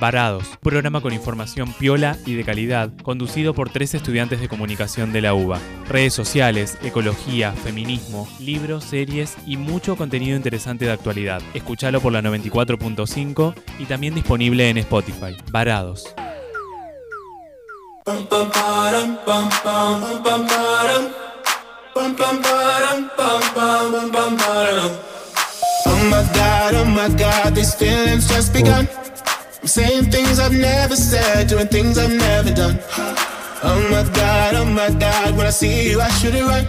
Varados, programa con información piola y de calidad, conducido por tres estudiantes de comunicación de la UBA. Redes sociales, ecología, feminismo, libros, series y mucho contenido interesante de actualidad. Escúchalo por la 94.5 y también disponible en Spotify. Varados. Oh my god, oh my god, these feelings just begun. I'm saying things I've never said, doing things I've never done. Oh my god, oh my god, when I see you, I should it right.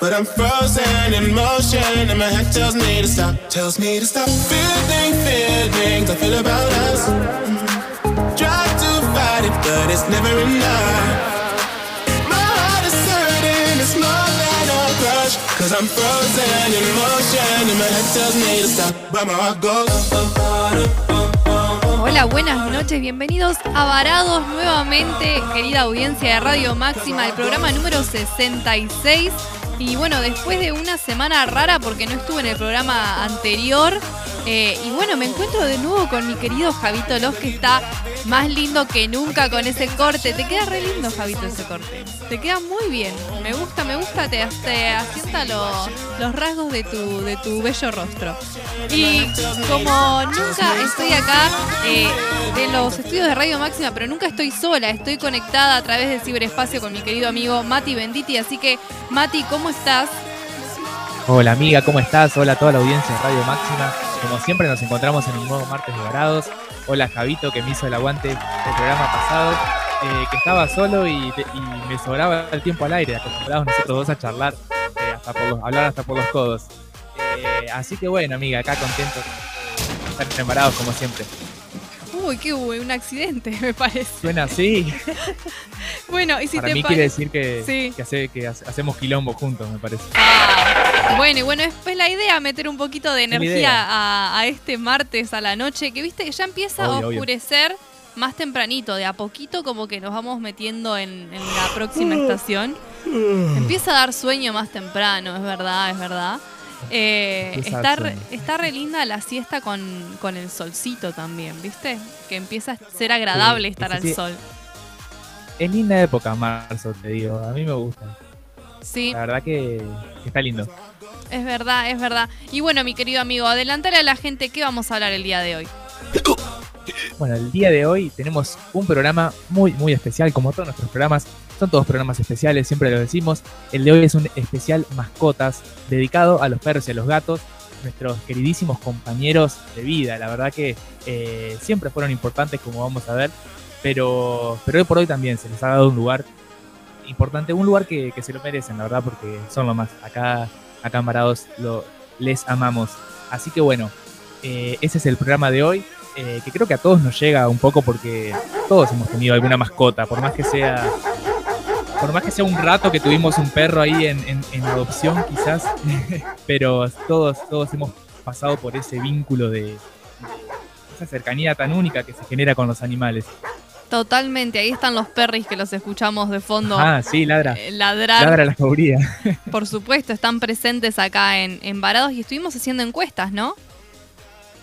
But I'm frozen in motion, and my head tells me to stop, tells me to stop. Feeling feelings I feel about us. Try to fight it, but it's never enough. My heart is hurting, it's more than a crush. Cause I'm frozen in motion, and my head tells me to stop, but my heart goes. Hola, buenas noches, bienvenidos a Varados nuevamente, querida audiencia de Radio Máxima, el programa número 66. Y bueno, después de una semana rara porque no estuve en el programa anterior, eh, y bueno, me encuentro de nuevo con mi querido Javito Los, que está más lindo que nunca con ese corte. Te queda re lindo, Javito, ese corte. Te queda muy bien. Me gusta, me gusta, te, te asienta los, los rasgos de tu, de tu bello rostro. Y como nunca estoy acá eh, de los estudios de Radio Máxima, pero nunca estoy sola, estoy conectada a través del ciberespacio con mi querido amigo Mati Benditi. Así que, Mati, ¿cómo estás? Hola amiga, ¿cómo estás? Hola a toda la audiencia de Radio Máxima. Como siempre nos encontramos en un nuevo martes de Varados. Hola Javito que me hizo el aguante del programa pasado, eh, que estaba solo y, y, me sobraba el tiempo al aire, acostumbrados nosotros dos a charlar, eh, hasta por los, hablar hasta por los codos. Eh, así que bueno amiga, acá contento de estar embarados como siempre. Uy, que hubo un accidente, me parece. Suena así. bueno, y si Para te mí quiere decir que, Sí. que, hace- que hace- hacemos quilombo juntos, me parece. Bueno, y bueno, es pues la idea meter un poquito de energía a, a este martes a la noche, que viste que ya empieza a obvio. oscurecer más tempranito, de a poquito como que nos vamos metiendo en, en la próxima estación. Empieza a dar sueño más temprano, es verdad, es verdad. Eh, está, re- está re linda la siesta con, con el solcito también, ¿viste? Que empieza a ser agradable Sí, estar al sí. sol. Es linda época marzo, te digo. A mí me gusta. Sí, La verdad que, que está lindo. Es verdad, es verdad. Y bueno, mi querido amigo, adelantale a la gente qué vamos a hablar el día de hoy. Bueno, el día de hoy tenemos un programa muy, muy especial, como todos nuestros programas. Son todos programas especiales, siempre lo decimos. El de hoy es un especial mascotas dedicado a los perros y a los gatos, nuestros queridísimos compañeros de vida. La verdad que eh, siempre fueron importantes, como vamos a ver, pero, pero hoy por hoy también se les ha dado un lugar importante, un lugar que, que se lo merecen, la verdad, porque son lo más. Acá, Varados lo, les amamos. Así que bueno, eh, ese es el programa de hoy eh, que creo que a todos nos llega un poco porque todos hemos tenido alguna mascota, por más que sea por más que sea un rato que tuvimos un perro ahí en, en- en adopción quizás, pero todos, todos hemos pasado por ese vínculo de, de esa cercanía tan única que se genera con los animales. Totalmente, ahí están los perris que los escuchamos de fondo Ah, sí, ladra. eh, ladrar. Ladra la jauría. Por supuesto, están presentes acá en, en Varados y estuvimos haciendo encuestas, ¿no?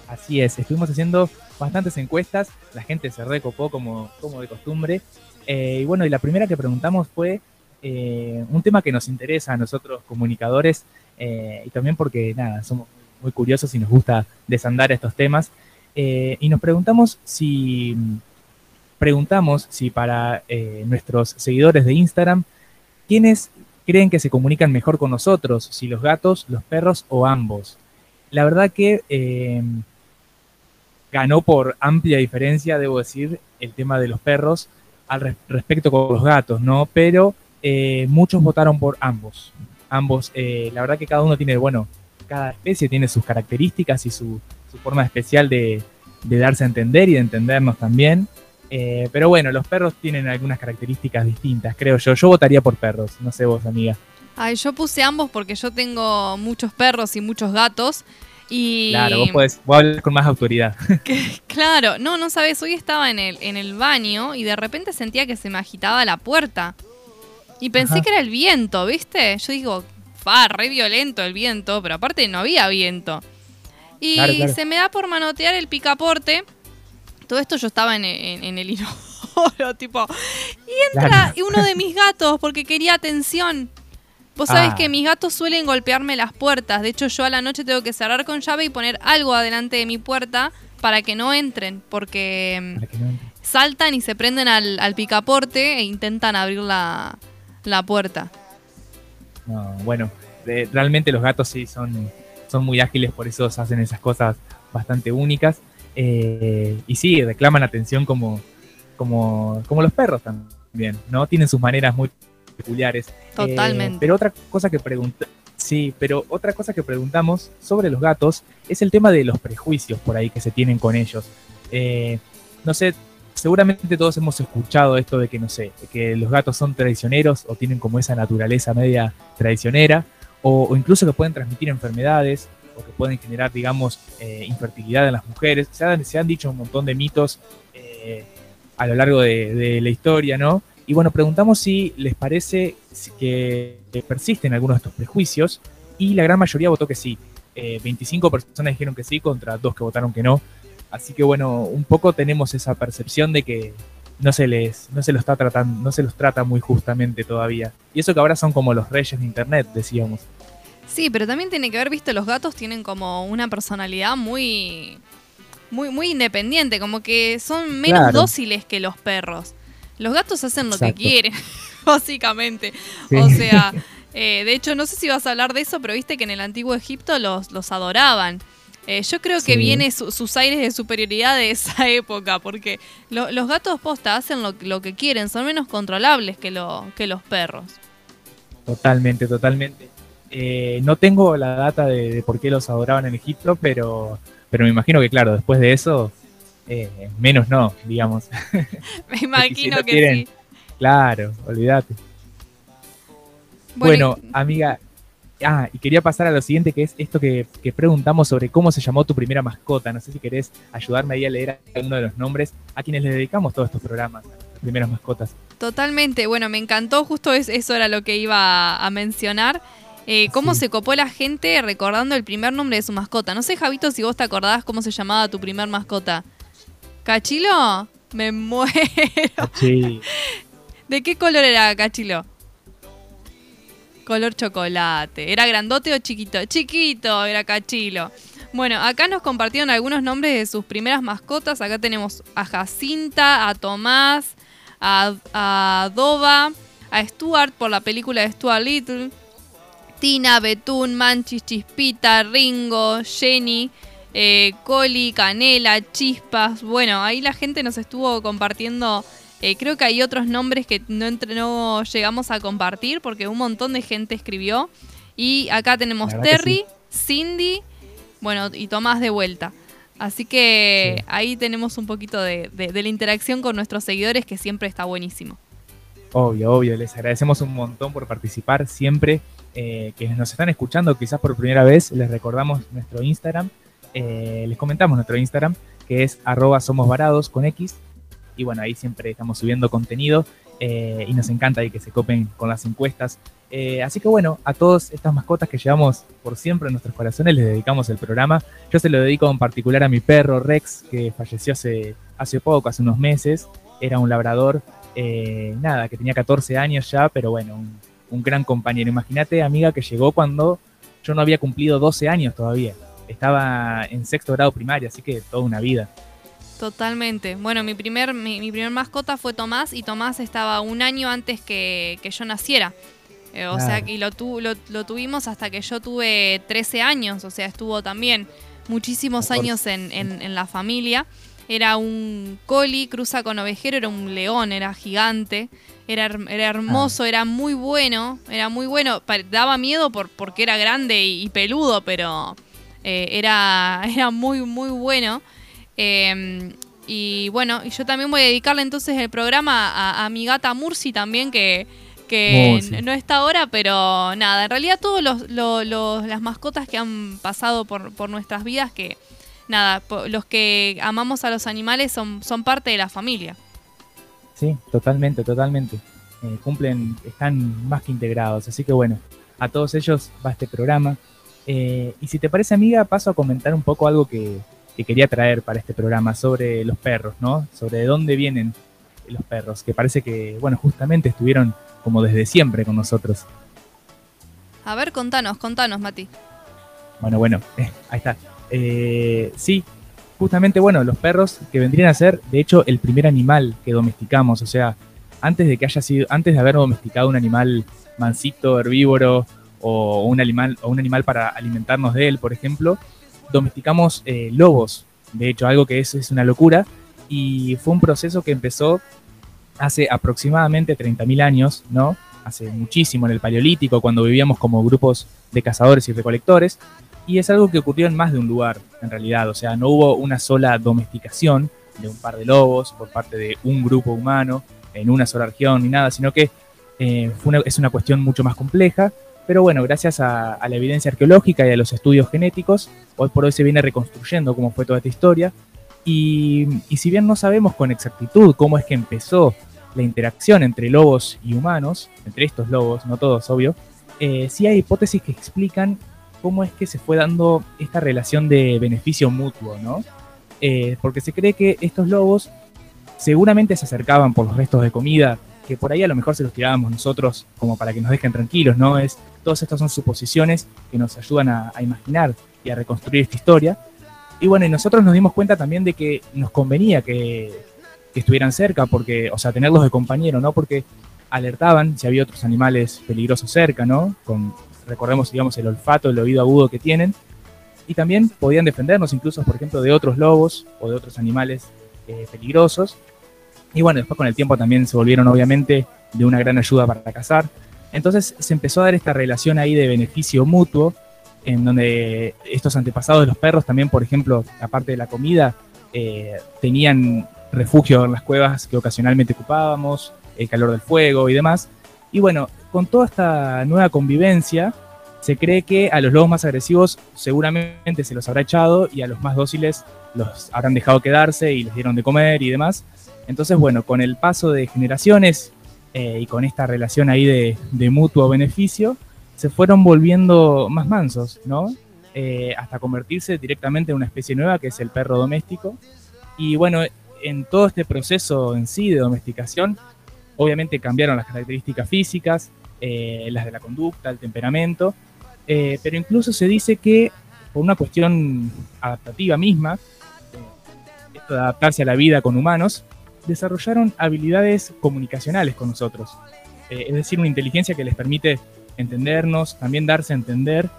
Así es, estuvimos haciendo bastantes encuestas, la gente se recopó como, como de costumbre. Eh, y bueno, y la primera que preguntamos fue eh, un tema que nos interesa a nosotros comunicadores eh, y también porque nada, somos muy curiosos y nos gusta desandar estos temas. Y nos preguntamos si preguntamos si para eh, nuestros seguidores de Instagram, ¿quiénes creen que se comunican mejor con nosotros? Si los gatos, los perros o ambos. La verdad que eh, ganó por amplia diferencia, debo decir, el tema de los perros al res- respecto con los gatos, ¿no? Pero eh, muchos votaron por ambos. Ambos, eh, la verdad que cada uno tiene, bueno, cada especie tiene sus características y su, forma especial de darse a entender y de entendernos también. Eh, pero bueno, los perros tienen algunas características distintas, creo yo. Yo votaría por perros, no sé vos, amiga. Ay, yo puse ambos porque yo tengo muchos perros y muchos gatos. Y Claro, vos podés, vos hablar con más autoridad. claro, no, no sabes, hoy estaba en el, en el baño y de repente sentía que se me agitaba la puerta. Y pensé Ajá. que era el viento, ¿viste? Yo digo, fa, re violento el viento, pero aparte no había viento. Y Claro, claro. se me da por manotear el picaporte Todo esto yo estaba en, el inodoro, tipo. Y entra uno de mis gatos porque quería atención. Vos sabés ah. que mis gatos suelen golpearme las puertas. De hecho, yo a la noche tengo que cerrar con llave y poner algo adelante de mi puerta para que no entren. Porque saltan y se prenden al, picaporte e intentan abrir la, puerta. bueno, realmente los gatos sí son, son muy ágiles, por eso hacen esas cosas bastante únicas. Eh, y sí, reclaman atención como, como, como los perros también, ¿no? Tienen sus maneras muy peculiares. Totalmente. Eh, pero otra cosa que pregunta, sí, pero otra cosa que preguntamos sobre los gatos es el tema de los prejuicios por ahí que se tienen con ellos. Eh, no sé, seguramente todos hemos escuchado esto de que, no sé, que los gatos son traicioneros o tienen como esa naturaleza media traicionera, o, o incluso que pueden transmitir enfermedades, o que pueden generar, digamos, eh, infertilidad en las mujeres. Se han, dicho un montón de mitos eh, a lo largo de, la historia, ¿no? Y bueno, preguntamos si les parece que persisten algunos de estos prejuicios y la gran mayoría votó que sí. 25 eh, personas dijeron que sí contra dos que votaron que no. Así que bueno, un poco tenemos esa percepción de que no se les no se los está tratando, no se los trata muy justamente todavía. Y eso que ahora son como los reyes de internet, decíamos. Sí, pero también tiene que ver, viste, los gatos tienen como una personalidad muy, muy, muy independiente, como que son menos dóciles que los perros. Los gatos hacen lo que quieren, básicamente. O sea, eh, de hecho, no sé si vas a hablar de eso, pero viste que en el antiguo Egipto los, los adoraban. Eh, yo creo que viene sus aires de superioridad de esa época, porque los gatos posta hacen lo, lo, que quieren, son menos controlables que, lo, que los perros. Totalmente, totalmente. Eh, no tengo la data de, por qué los adoraban en Egipto, pero, pero me imagino que, claro, después de eso, eh, menos no, digamos. Me imagino que sí. Claro, olvídate. Bueno, amiga, ah, y quería pasar a lo siguiente, que es esto que, preguntamos sobre cómo se llamó tu primera mascota. No sé si querés ayudarme ahí a leer alguno de los nombres a quienes le dedicamos todos estos programas, las primeras mascotas. Totalmente, bueno, me encantó, justo eso era lo que iba a mencionar. Eh, cómo se copó la gente recordando el primer nombre de su mascota. No sé, Javito, si vos te acordás cómo se llamaba tu primer mascota. ¿Cachilo? Me muero. ¿De qué color era Cachilo? Color chocolate. ¿Era grandote o chiquito? Chiquito era Cachilo. Bueno, acá nos compartieron algunos nombres de sus primeras mascotas. Acá tenemos a Jacinta, a Tomás, a, a Doba, a Stuart por la película de Stuart Little, Tina, Betún, Manchis, Chispita, Ringo, Jenny, eh, Coli, Canela, Chispas. Bueno, ahí la gente nos estuvo compartiendo. Eh, creo que hay otros nombres que no, entre, no llegamos a compartir porque un montón de gente escribió. Y acá tenemos Terry, Cindy, bueno, y Tomás de vuelta. Así que ahí tenemos un poquito de, de la interacción con nuestros seguidores que siempre está buenísimo. Obvio, obvio, les agradecemos un montón por participar siempre. Eh, que nos están escuchando quizás por primera vez, les recordamos nuestro Instagram, eh, les comentamos nuestro Instagram, que es arroba somos varados con X. Y bueno, ahí siempre estamos subiendo contenido eh, y nos encanta que se copen con las encuestas. así que bueno, a todas estas mascotas que llevamos por siempre en nuestros corazones les dedicamos el programa. Yo se lo dedico en particular a mi perro Rex, que falleció hace poco, hace unos meses. Era un labrador, nada, que tenía 14 años ya, pero bueno, un, un gran compañero. Imagínate, amiga, que llegó cuando yo no había cumplido 12 años todavía. Estaba en sexto grado primaria, así que toda una vida. Totalmente. Bueno, mi primer, mi, primer mascota fue Tomás y Tomás estaba un año antes que, yo naciera. Eh, o sea, y lo, lo, tuvimos hasta que yo tuve 13 años, o sea, estuvo también muchísimos años en, en la familia. Era un coli, cruza con ovejero, era un león, era gigante. Era, era hermoso, ah. era muy bueno, era muy bueno. Daba miedo por, porque era grande y, peludo, pero eh, era, era muy, muy bueno. Em, y bueno, y yo también voy a dedicarle entonces el programa a, mi gata Mursi también, que, que no está ahora, pero nada, en realidad todas los, las mascotas que han pasado por, por nuestras vidas, que nada, los que amamos a los animales son, son parte de la familia. Sí, totalmente, totalmente. Eh, cumplen, están más que integrados. Así que bueno, a todos ellos va este programa. Eh, y si te parece, amiga, paso a comentar un poco algo que, que quería traer para este programa sobre los perros, ¿no? Sobre de dónde vienen los perros, que parece que, bueno, justamente estuvieron como desde siempre con nosotros. A ver, contanos, contanos, Mati. Bueno, bueno, eh, ahí está. Eh, sí, justamente, bueno, los perros que vendrían a ser, de hecho, el primer animal que domesticamos, o sea, antes de que haya sido, antes de haber domesticado un animal mansito, herbívoro, o un animal, o un animal para alimentarnos de él, por ejemplo, domesticamos eh, lobos. De hecho, algo que es, es una locura. Y fue un proceso que empezó hace aproximadamente 30.000 años, ¿no? Hace muchísimo en el Paleolítico, cuando vivíamos como grupos de cazadores y recolectores. Y es algo que ocurrió en más de un lugar, en realidad. O sea, no hubo una sola domesticación de un par de lobos por parte de un grupo humano en una sola región ni nada, sino que eh, es una cuestión mucho más compleja. Pero bueno, gracias a, la evidencia arqueológica y a los estudios genéticos, hoy por hoy se viene reconstruyendo cómo fue toda esta historia. Y, si bien no sabemos con exactitud cómo es que empezó la interacción entre lobos y humanos, entre estos lobos, no todos, obvio, eh, sí hay hipótesis que explican cómo es que se fue dando esta relación de beneficio mutuo, ¿no? Eh, porque se cree que estos lobos seguramente se acercaban por los restos de comida, que por ahí a lo mejor se los tirábamos nosotros como para que nos dejen tranquilos, ¿no? Es, todas estas son suposiciones que nos ayudan a, imaginar y a reconstruir esta historia. Y bueno, nosotros nos dimos cuenta también de que nos convenía que, que estuvieran cerca, porque, o sea, tenerlos de compañero, ¿no? Porque alertaban si había otros animales peligrosos cerca, ¿no? Con, recordemos, digamos, el olfato, el oído agudo que tienen. Y también podían defendernos incluso, por ejemplo, de otros lobos o de otros animales eh, peligrosos. Y bueno, después con el tiempo también se volvieron obviamente de una gran ayuda para cazar. Entonces se empezó a dar esta relación ahí de beneficio mutuo, en donde estos antepasados de los perros también, por ejemplo, aparte de la comida, eh, tenían refugio en las cuevas que ocasionalmente ocupábamos, el calor del fuego y demás. Y bueno, con toda esta nueva convivencia, se cree que a los lobos más agresivos seguramente se los habrá echado y a los más dóciles los habrán dejado quedarse y les dieron de comer y demás. Entonces, bueno, con el paso de generaciones eh, y con esta relación ahí de, mutuo beneficio, se fueron volviendo más mansos, ¿no? Eh, hasta convertirse directamente en una especie nueva que es el perro doméstico. Y bueno, en todo este proceso en sí de domesticación, obviamente cambiaron las características físicas, eh, las de la conducta, el temperamento, eh, pero incluso se dice que por una cuestión adaptativa misma, esto de adaptarse a la vida con humanos, desarrollaron habilidades comunicacionales con nosotros. Eh, es decir, una inteligencia que les permite entendernos, también darse a entender.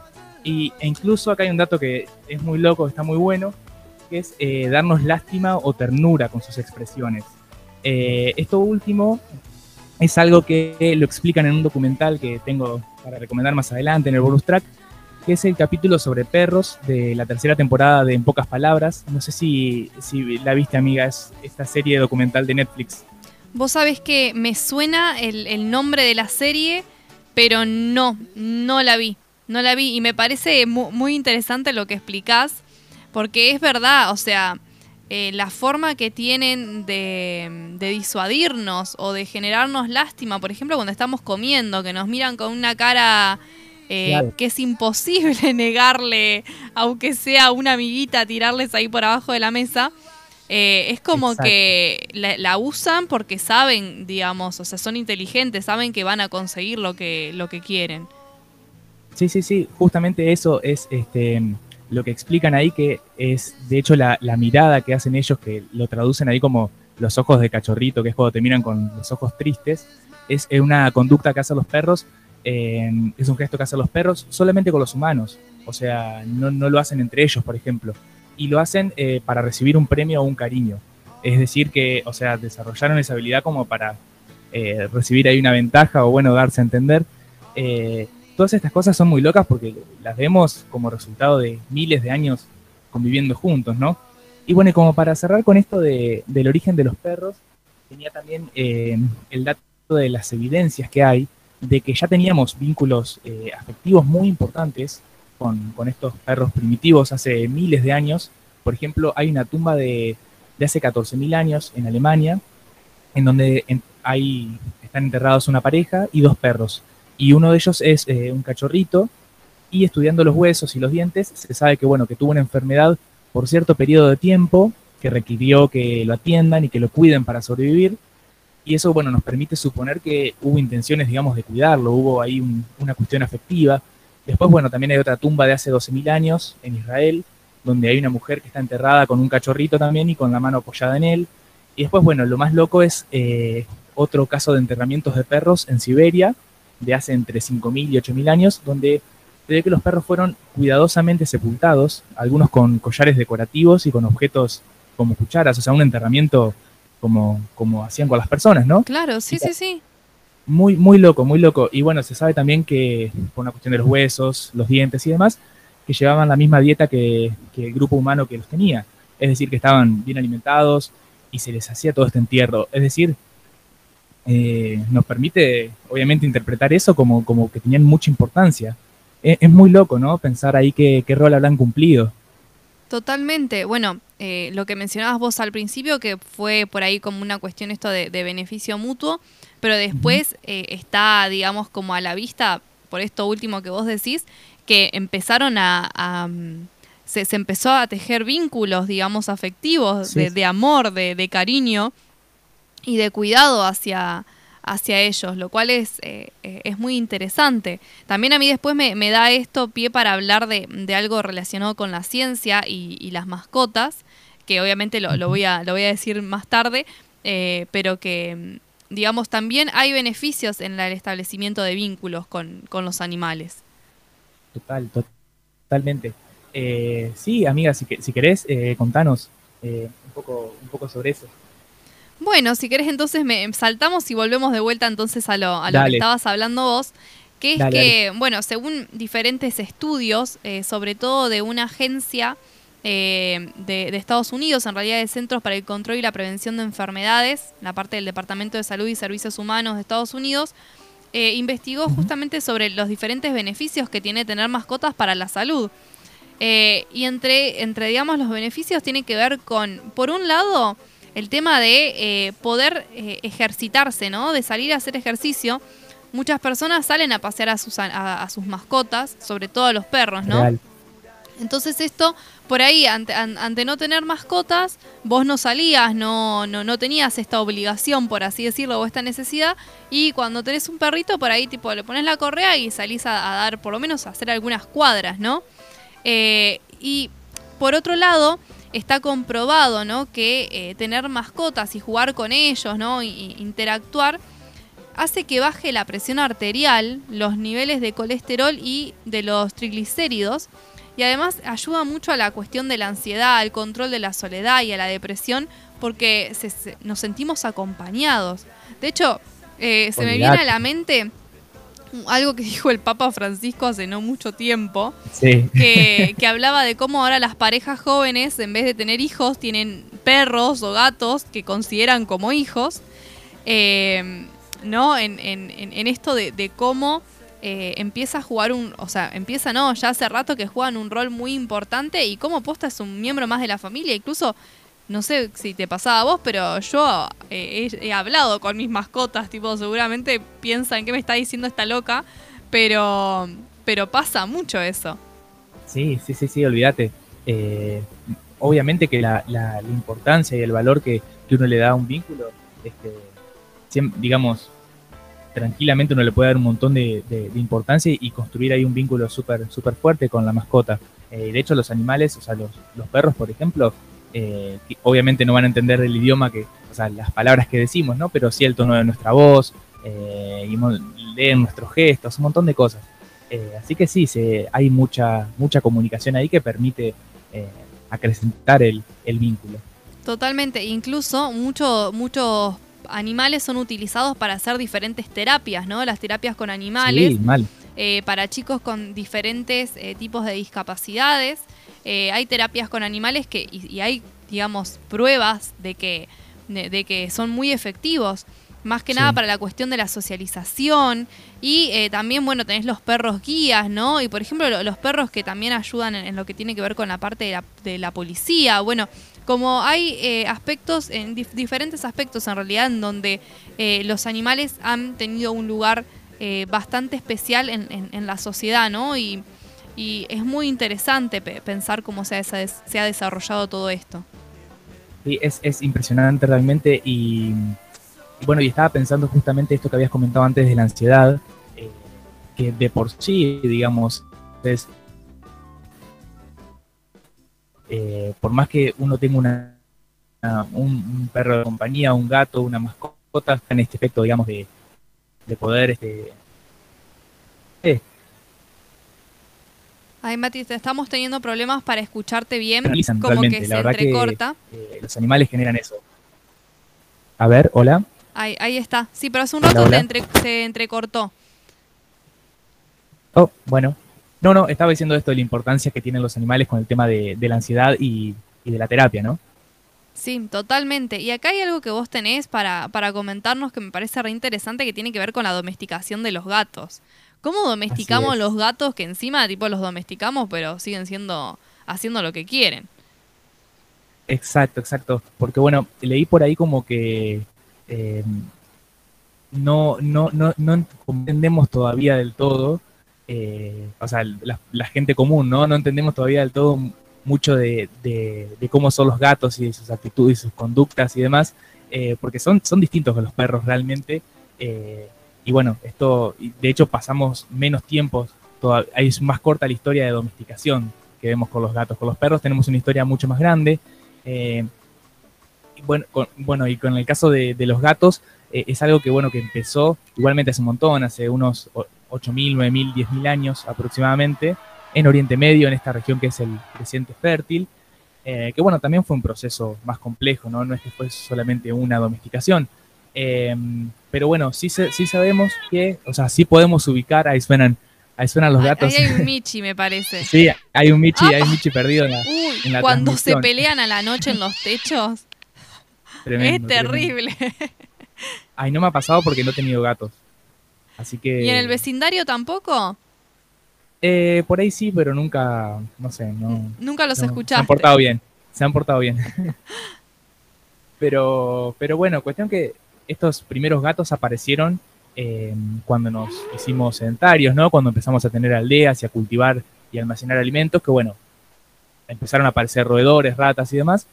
Y, e incluso acá hay un dato que es muy loco, está muy bueno, que es eh, darnos lástima o ternura con sus expresiones. esto último es algo que lo explican en un documental que tengo para recomendar más adelante en el bonus track, que es el capítulo sobre perros de la tercera temporada de En pocas palabras. No sé si, si la viste, amiga, es esta serie documental de Netflix. Vos sabés que me suena el, nombre de la serie, pero no, no la vi. No la vi y me parece muy, interesante lo que explicás, porque es verdad, o sea, eh, la forma que tienen de, disuadirnos o de generarnos lástima, por ejemplo, cuando estamos comiendo, que nos miran con una cara eh, que es imposible negarle, aunque sea una amiguita, tirarles ahí por abajo de la mesa. Eh, es como que la, usan porque saben, digamos, o sea, son inteligentes, saben que van a conseguir lo que, lo que quieren. Sí, sí, sí, justamente eso es este lo que explican ahí que es, de hecho, la, mirada que hacen ellos, que lo traducen ahí como los ojos de cachorrito, que es cuando te miran con los ojos tristes, es una conducta que hacen los perros, eh, es un gesto que hacen los perros solamente con los humanos, o sea, no, lo hacen entre ellos, por ejemplo, y lo hacen eh, para recibir un premio o un cariño. Es decir, que, o sea, desarrollaron esa habilidad como para eh, recibir ahí una ventaja o, bueno, darse a entender todas estas cosas son muy locas porque las vemos como resultado de miles de años conviviendo juntos, ¿no? Y bueno, como para cerrar con esto del origen de los perros, tenía también eh, el dato de las evidencias que hay de que ya teníamos vínculos eh, afectivos muy importantes con, estos perros primitivos hace miles de años. Por ejemplo, hay una tumba de, de hace 14.000 años en Alemania, en donde hay, están enterrados una pareja y dos perros y uno de ellos es eh, un cachorrito y estudiando los huesos y los dientes se sabe que bueno que tuvo una enfermedad por cierto periodo de tiempo que requirió que lo atiendan y que lo cuiden para sobrevivir. Y eso, bueno, nos permite suponer que hubo intenciones, digamos, de cuidarlo, hubo ahí una cuestión afectiva. Después, bueno, también hay otra tumba de hace 12.000 años en Israel, donde hay una mujer que está enterrada con un cachorrito también y con la mano apoyada en él. Y después, bueno, lo más loco es eh, otro caso de enterramientos de perros en Siberia, de hace entre 5.000 y 8.000 años, donde se ve que los perros fueron cuidadosamente sepultados, algunos con collares decorativos y con objetos como cucharas, o sea, un enterramiento como, como hacían con las personas, ¿no? Claro, sí, sí, sí. Muy, muy loco, muy loco. Y bueno, se sabe también que por una cuestión de los huesos, los dientes y demás, que llevaban la misma dieta que, el grupo humano que los tenía. Es decir, que estaban bien alimentados y se les hacía todo este entierro. Es decir, eh, nos permite, obviamente, interpretar eso como, como que tenían mucha importancia. Es, muy loco, ¿no? Pensar ahí qué, qué rol habrán cumplido. Totalmente. Bueno, eh, lo que mencionabas vos al principio, que fue por ahí como una cuestión esto de, beneficio mutuo, pero después eh, está, digamos, como a la vista, por esto último que vos decís, que empezaron a... Mm, se, empezó a tejer vínculos, digamos, afectivos, de, amor, de, cariño y de cuidado hacia, hacia ellos, lo cual es, eh, eh, es muy interesante. También a mí después me, da esto pie para hablar de, algo relacionado con la ciencia y, las mascotas, que obviamente lo, voy, a, lo voy a decir más tarde, eh, pero que, digamos, también hay beneficios en el establecimiento de vínculos con, los animales. Total, totalmente. sí, amiga, si, si querés, contanos un, poco, un poco sobre eso. Bueno, si querés entonces me saltamos y volvemos de vuelta entonces a lo, a lo que estabas hablando vos, que es que, bueno, según diferentes estudios, eh, sobre todo de una agencia eh, de, Estados Unidos, en realidad de Centros para el Control y la Prevención de Enfermedades, la parte del Departamento de Salud y Servicios Humanos de Estados Unidos, eh, investigó justamente sobre los diferentes beneficios que tiene tener mascotas para la salud. y entre, entre, digamos, los beneficios tiene que ver con, por un lado, el tema de eh, poder eh, ejercitarse, ¿no? De salir a hacer ejercicio. Muchas personas salen a pasear a sus, a, sus mascotas, sobre todo a los perros, ¿no? Entonces esto, por ahí, ante, ante, no tener mascotas, vos no salías, no, no, no tenías esta obligación, por así decirlo, o esta necesidad, y cuando tenés un perrito, por ahí tipo le pones la correa y salís a, dar, por lo menos, a hacer algunas cuadras, ¿no? Eh, y por otro lado, está comprobado ¿no? que eh, tener mascotas y jugar con ellos, ¿no? Y, interactuar, hace que baje la presión arterial, los niveles de colesterol y de los triglicéridos. Y además ayuda mucho a la cuestión de la ansiedad, al control de la soledad y a la depresión, porque nos sentimos acompañados. De hecho, eh, se me viene a la mente algo que dijo el Papa Francisco hace no mucho tiempo, que, hablaba de cómo ahora las parejas jóvenes, en vez de tener hijos, tienen perros o gatos que consideran como hijos, eh, ¿no? En, esto de, cómo eh, empieza a jugar un, o sea, empieza, no, ya hace rato que juegan un rol muy importante y cómo Posta es un miembro más de la familia, incluso no sé si te pasaba a vos, pero yo eh, he, hablado con mis mascotas, tipo, seguramente piensan que me está diciendo esta loca, pero, pero pasa mucho eso. Sí, sí, sí, sí, olvídate. Eh, obviamente que la, importancia y el valor que, uno le da a un vínculo, este, digamos, tranquilamente uno le puede dar un montón de, importancia y construir ahí un vínculo súper super fuerte con la mascota. Eh, de hecho, los animales, o sea, los perros, por ejemplo, eh, obviamente no van a entender el idioma que, o sea, las palabras que decimos, ¿no? Pero sí el tono de nuestra voz, eh, y leen nuestros gestos, un montón de cosas. Eh, así que sí, se, hay mucha, mucha comunicación ahí que permite acrecentar el, vínculo. Totalmente, incluso muchos animales son utilizados para hacer diferentes terapias, ¿no? Las terapias con animales. Sí, mal. Para chicos con diferentes tipos de discapacidades. Eh, hay terapias con animales que, y, hay, digamos, pruebas de que, de, que son muy efectivos. Más que nada para la cuestión de la socialización. Y eh, también, bueno, tenés los perros guías, ¿no? Y por ejemplo, los perros que también ayudan en, lo que tiene que ver con la parte de la, de la policía. Bueno, como hay eh, aspectos, en diferentes aspectos en realidad, en donde los animales han tenido un lugar bastante especial en, en, la sociedad, ¿no? Y es muy interesante pensar cómo se ha, se ha, desarrollado todo esto. Sí, es, es impresionante realmente y, bueno, y estaba pensando justamente esto que habías comentado antes de la ansiedad, eh, que de por sí, digamos, es, eh, por más que uno tenga una, un, perro de compañía, un gato, una mascota, en este efecto, digamos, de, de poder este, eh, Ay, Mati, estamos teniendo problemas para escucharte bien, como que se entrecorta. Eh, los animales generan eso. A ver, hola. Ahí, ahí está. Sí, pero hace un rato se entrecortó. Oh, bueno. No, no, estaba diciendo esto de la importancia que tienen los animales con el tema de, la ansiedad y, de la terapia, ¿no? Sí, totalmente. Y acá hay algo que vos tenés para, para comentarnos que me parece re interesante que tiene que ver con la domesticación de los gatos. ¿Cómo domesticamos los gatos que encima tipo los domesticamos pero siguen siendo haciendo lo que quieren? Exacto, exacto. Porque bueno, leí por ahí como que eh, no, no, no, no entendemos todavía del todo, eh, o sea, la, gente común, ¿no? No entendemos todavía del todo mucho de, cómo son los gatos y de sus actitudes, sus conductas y demás, eh, porque son, son distintos que los perros realmente. Y bueno, esto, de hecho pasamos menos tiempos, es más corta la historia de domesticación que vemos con los gatos. Con los perros tenemos una historia mucho más grande. Eh, bueno, bueno, y con el caso de, los gatos, eh, es algo que, bueno, que empezó igualmente hace un montón, hace unos 8.000, 9.000, 10.000 años aproximadamente, en Oriente Medio, en esta región que es el creciente fértil, eh, que bueno, también fue un proceso más complejo, ¿no? No es que fue solamente una domesticación, Em, pero bueno, sí, sí sabemos que, o sea, sí podemos ubicar, ahí suenan, ahí suenan los gatos. Ahí hay un Michi, me parece. sí, hay un Michi, hay un Michi perdido en la, Uy, Cuando se pelean a la noche en los techos. es terrible. Ay, no me ha pasado porque no he tenido gatos. Así que... ¿Y en el vecindario tampoco? Eh, por ahí sí, pero nunca, no sé, no... Nunca los escuchaste. Se han portado bien, se han portado bien. pero, pero bueno, cuestión que estos primeros gatos aparecieron eh, cuando nos hicimos sedentarios, ¿no? Cuando empezamos a tener aldeas y a cultivar y almacenar alimentos, que bueno, empezaron a aparecer roedores, ratas y demás.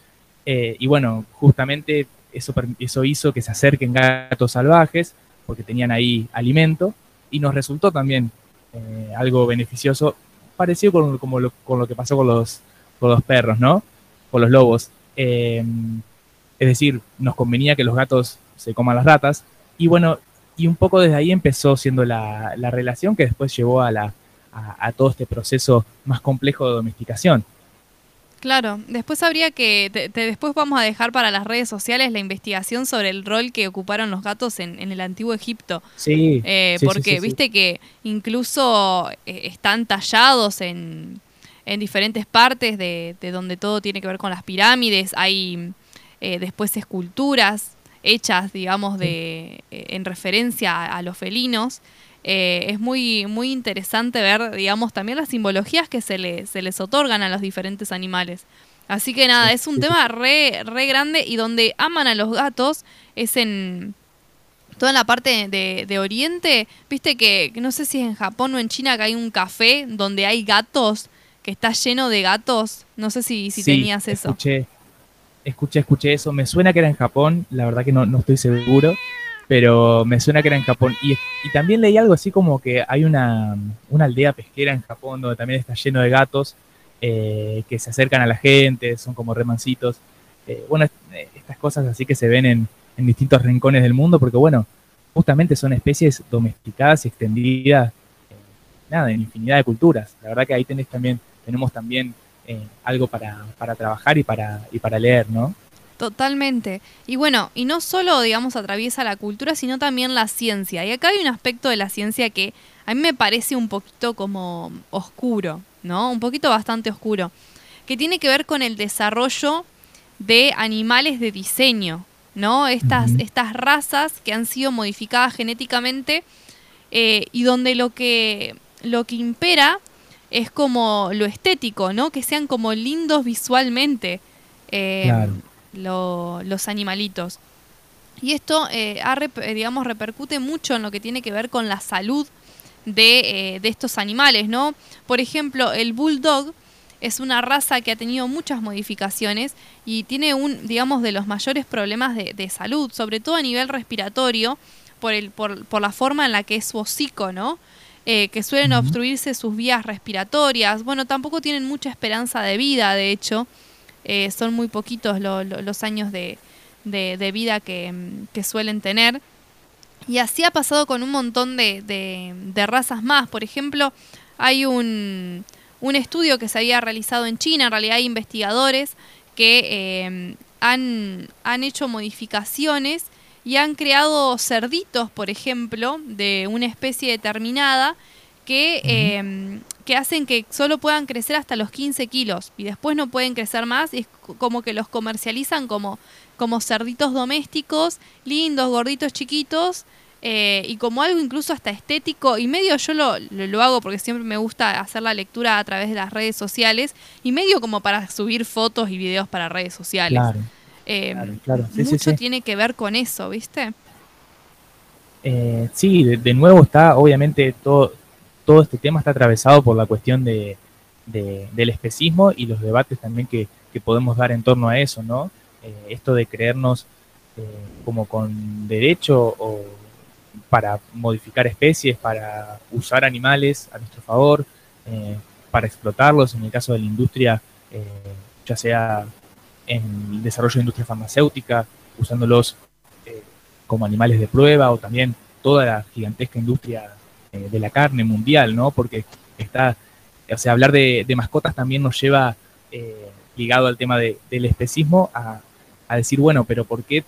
Eh, y bueno, justamente eso, eso hizo que se acerquen gatos salvajes, porque tenían ahí alimento, y nos resultó también eh, algo beneficioso, parecido con, como lo, con lo que pasó con los, con los perros, ¿no? Con los lobos. es decir, nos convenía que los gatos se coman las ratas. Y bueno, y un poco desde ahí empezó siendo la, relación que después llevó a, la, a, todo este proceso más complejo de domesticación. Claro, después habría que, después vamos a dejar para las redes sociales la investigación sobre el rol que ocuparon los gatos en, el antiguo Egipto. Sí. Eh, porque viste que incluso eh, están tallados en, en diferentes partes de, de, donde todo tiene que ver con las pirámides, hay eh, después esculturas hechas, digamos, de, eh, en referencia a, los felinos. Eh, es muy, muy interesante ver, digamos, también las simbologías que se, se les otorgan a los diferentes animales. Así que nada, es un tema re, re grande y donde aman a los gatos es en toda la parte de, Oriente. Viste que, no sé si es en Japón o en China que hay un café donde hay gatos, que está lleno de gatos. No sé si, si tenías eso. Escuché, escuché, escuché eso. Me suena que era en Japón, la verdad que no, no estoy seguro, pero me suena que era en Japón. Y, también leí algo así como que hay una, una, aldea pesquera en Japón donde también está lleno de gatos eh, que se acercan a la gente, son como remancitos. Eh, bueno, eh, estas cosas así que se ven en, en, distintos rincones del mundo, porque bueno, justamente son especies domesticadas y extendidas, nada, en infinidad de culturas. La verdad que ahí tenés también, tenemos también algo para, para, trabajar y para, y para leer, ¿no? Totalmente. Y bueno, y no solo, digamos, atraviesa la cultura, sino también la ciencia. Y acá hay un aspecto de la ciencia que a mí me parece un poquito como oscuro, ¿no? Un poquito bastante oscuro. Que tiene que ver con el desarrollo de animales de diseño, ¿no? Estas, estas razas que han sido modificadas genéticamente eh, y donde lo que, lo que impera es como lo estético, ¿no? Que sean como lindos visualmente eh, los animalitos. Y esto, eh, digamos, repercute mucho en lo que tiene que ver con la salud de, de estos animales, ¿no? Por ejemplo, el bulldog es una raza que ha tenido muchas modificaciones y tiene un, digamos, de los mayores problemas de, salud, sobre todo a nivel respiratorio, por, el, por, por, la forma en la que es su hocico, ¿no? Eh, que suelen obstruirse sus vías respiratorias. Bueno, tampoco tienen mucha esperanza de vida, de hecho. Eh, son muy poquitos los años de, de, vida que, que, suelen tener. Y así ha pasado con un montón de, de razas más. Por ejemplo, hay un, un estudio que se había realizado en China, en realidad hay investigadores que eh, han, han hecho modificaciones y han creado cerditos, por ejemplo, de una especie determinada que, eh, que hacen que solo puedan crecer hasta los 15 kilos y después no pueden crecer más y es como que los comercializan como, como cerditos domésticos, lindos, gorditos, chiquitos, eh, y como algo incluso hasta estético, y medio yo lo, lo, hago porque siempre me gusta hacer la lectura a través de las redes sociales, y medio como para subir fotos y videos para redes sociales. Claro, eh, claro, mucho tiene que ver con eso, ¿viste? Eh, sí, de, nuevo está, obviamente, todo, todo este tema está atravesado por la cuestión de, del especismo y los debates también que, que, podemos dar en torno a eso, ¿no? esto de creernos como con derecho o para modificar especies, para usar animales a nuestro favor, eh, para explotarlos, en el caso de la industria, eh, ya sea en el desarrollo de industria farmacéutica, usándolos eh, como animales de prueba, o también toda la gigantesca industria de la carne mundial, ¿no? Porque está, o sea, hablar de, mascotas también nos lleva, ligado al tema del especismo, a, a decir, bueno, pero ¿por qué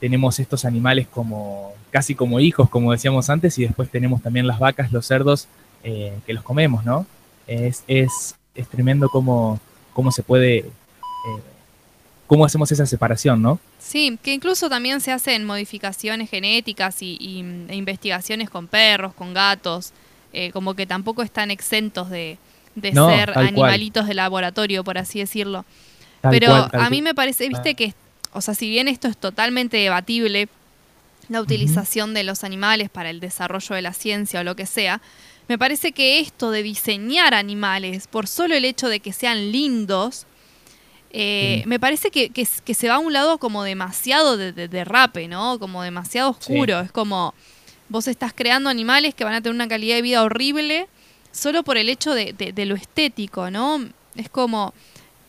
tenemos estos animales como casi como hijos, como decíamos antes, y después tenemos también las vacas, los cerdos, eh, que los comemos, ¿no? Es, es, tremendo cómo, cómo se puede, eh, cómo hacemos esa separación, ¿no? Sí, que incluso también se hacen modificaciones genéticas y, e investigaciones con perros, con gatos, eh, como que tampoco están exentos de, ser animalitos de laboratorio, por así decirlo. Pero a mí me parece, viste, que o sea, si bien esto es totalmente debatible, la utilización de los animales para el desarrollo de la ciencia o lo que sea, me parece que esto de diseñar animales por solo el hecho de que sean lindos, eh, me parece que, se va a un lado como demasiado de, de, ¿no? Como demasiado oscuro. Es como vos estás creando animales que van a tener una calidad de vida horrible solo por el hecho de, de lo estético, ¿no? Es como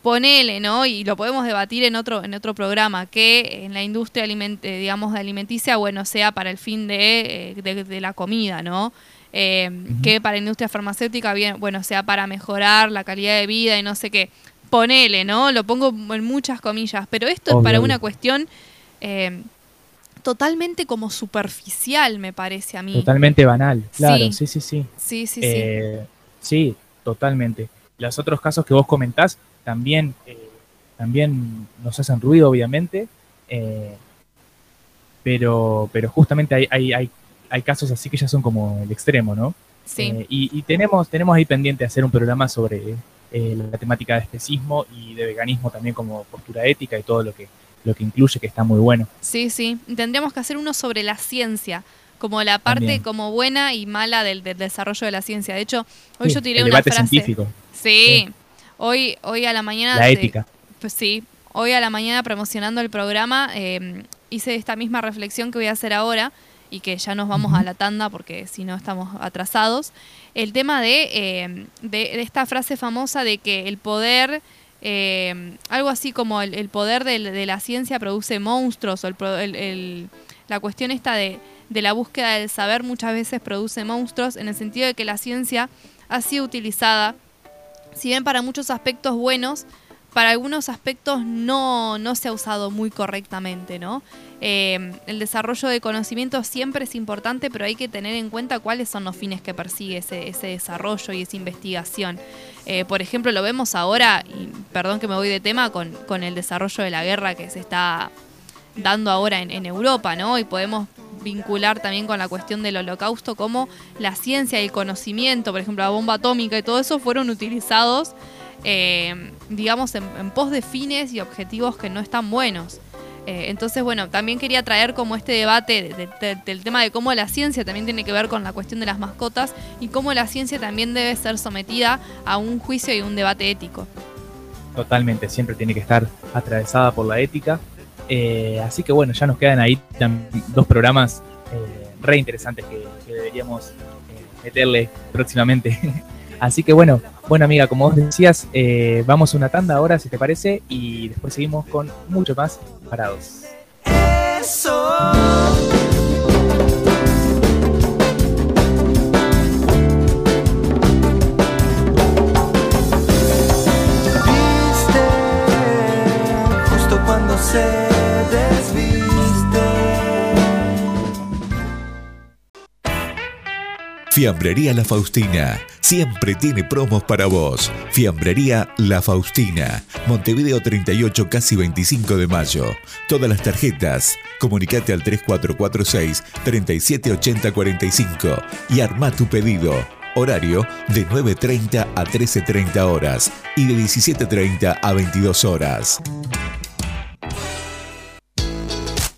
ponele, ¿no? Y lo podemos debatir en otro, en otro programa, que en la industria eh, digamos, de alimenticia, bueno, sea para el fin de, eh, la comida, ¿no? Eh, que para la industria farmacéutica, bien, bueno, sea para mejorar la calidad de vida y no sé qué. Ponele, ¿no? Lo pongo en muchas comillas, pero esto es para una cuestión totalmente como superficial, me parece a mí. Totalmente banal, claro, sí, sí, sí. Sí, sí, sí. Sí, totalmente. Los otros casos que vos comentás, también, eh, también nos hacen ruido, obviamente, eh, pero, pero justamente hay, hay, hay, hay, casos así que ya son como el extremo, ¿no? Sí. Eh, y, tenemos, tenemos ahí pendiente hacer un programa sobre la temática de especismo y de veganismo también como postura ética y todo lo que, lo que incluye, que está muy bueno. Sí, sí. Tendríamos que hacer uno sobre la ciencia como la parte como buena y mala del, desarrollo de la ciencia. De hecho, hoy yo tiré una frase. científico. Sí, Hoy, hoy a la mañana... La ética. Pues sí, hoy a la mañana promocionando el programa em, hice esta misma reflexión que voy a hacer ahora y que ya nos vamos a la tanda porque si no estamos atrasados. El tema de, em, de, esta frase famosa de que el poder... Em, algo así como el, poder de, la ciencia produce monstruos, o el, la cuestión esta de, de, la búsqueda del saber muchas veces produce monstruos, en el sentido de que la ciencia ha sido utilizada si bien para muchos aspectos buenos, para algunos aspectos no, no se ha usado muy correctamente, ¿no? Eh, el desarrollo de conocimiento siempre es importante, pero hay que tener en cuenta cuáles son los fines que persigue ese, ese desarrollo y esa investigación. Eh, por ejemplo, lo vemos ahora, y perdón que me voy de tema, con, con el desarrollo de la guerra que se está dando ahora en, en Europa, ¿no? Y podemos vincular también con la cuestión del holocausto, como la ciencia y el conocimiento, por ejemplo, la bomba atómica y todo eso fueron utilizados, eh, digamos, en, pos de fines y objetivos que no están buenos. Eh, entonces, bueno, también quería traer como este debate de- de- del tema de cómo la ciencia también tiene que ver con la cuestión de las mascotas y cómo la ciencia también debe ser sometida a un juicio y un debate ético. Totalmente, siempre tiene que estar atravesada por la ética. Eh, así que bueno, ya nos quedan ahí dos programas eh, re interesantes que, deberíamos meterle próximamente. así que bueno, bueno amiga, como vos decías, eh, vamos a una tanda ahora si te parece y después seguimos con mucho más parados. viste Fiambrería La Faustina. Siempre tiene promos para vos. Fiambrería La Faustina. Montevideo 38, casi 25 de mayo. Todas las tarjetas. Comunicate al 3446 378045 y arma tu pedido. Horario de 9.30 a 13.30 horas y de 17.30 a 22 horas.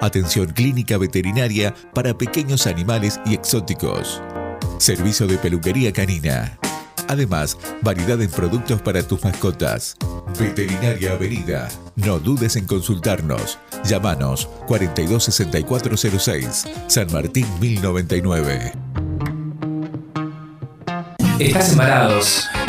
Atención clínica veterinaria para pequeños animales y exóticos. Servicio de peluquería canina. Además, variedad en productos para tus mascotas. Veterinaria Avenida. No dudes en consultarnos. Llámanos 426406, San Martín 1099. Estás embarados,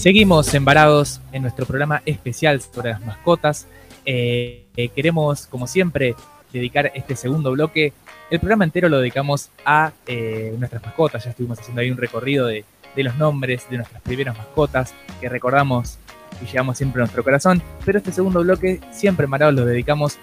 Seguimos embarados en nuestro programa especial sobre las mascotas. Eh, eh, queremos, como siempre, dedicar este segundo bloque. El programa entero lo dedicamos a eh, nuestras mascotas. Ya estuvimos haciendo ahí un recorrido de, los nombres de nuestras primeras mascotas que recordamos y llevamos siempre a nuestro corazón. Pero este segundo bloque, siempre embarados, lo dedicamos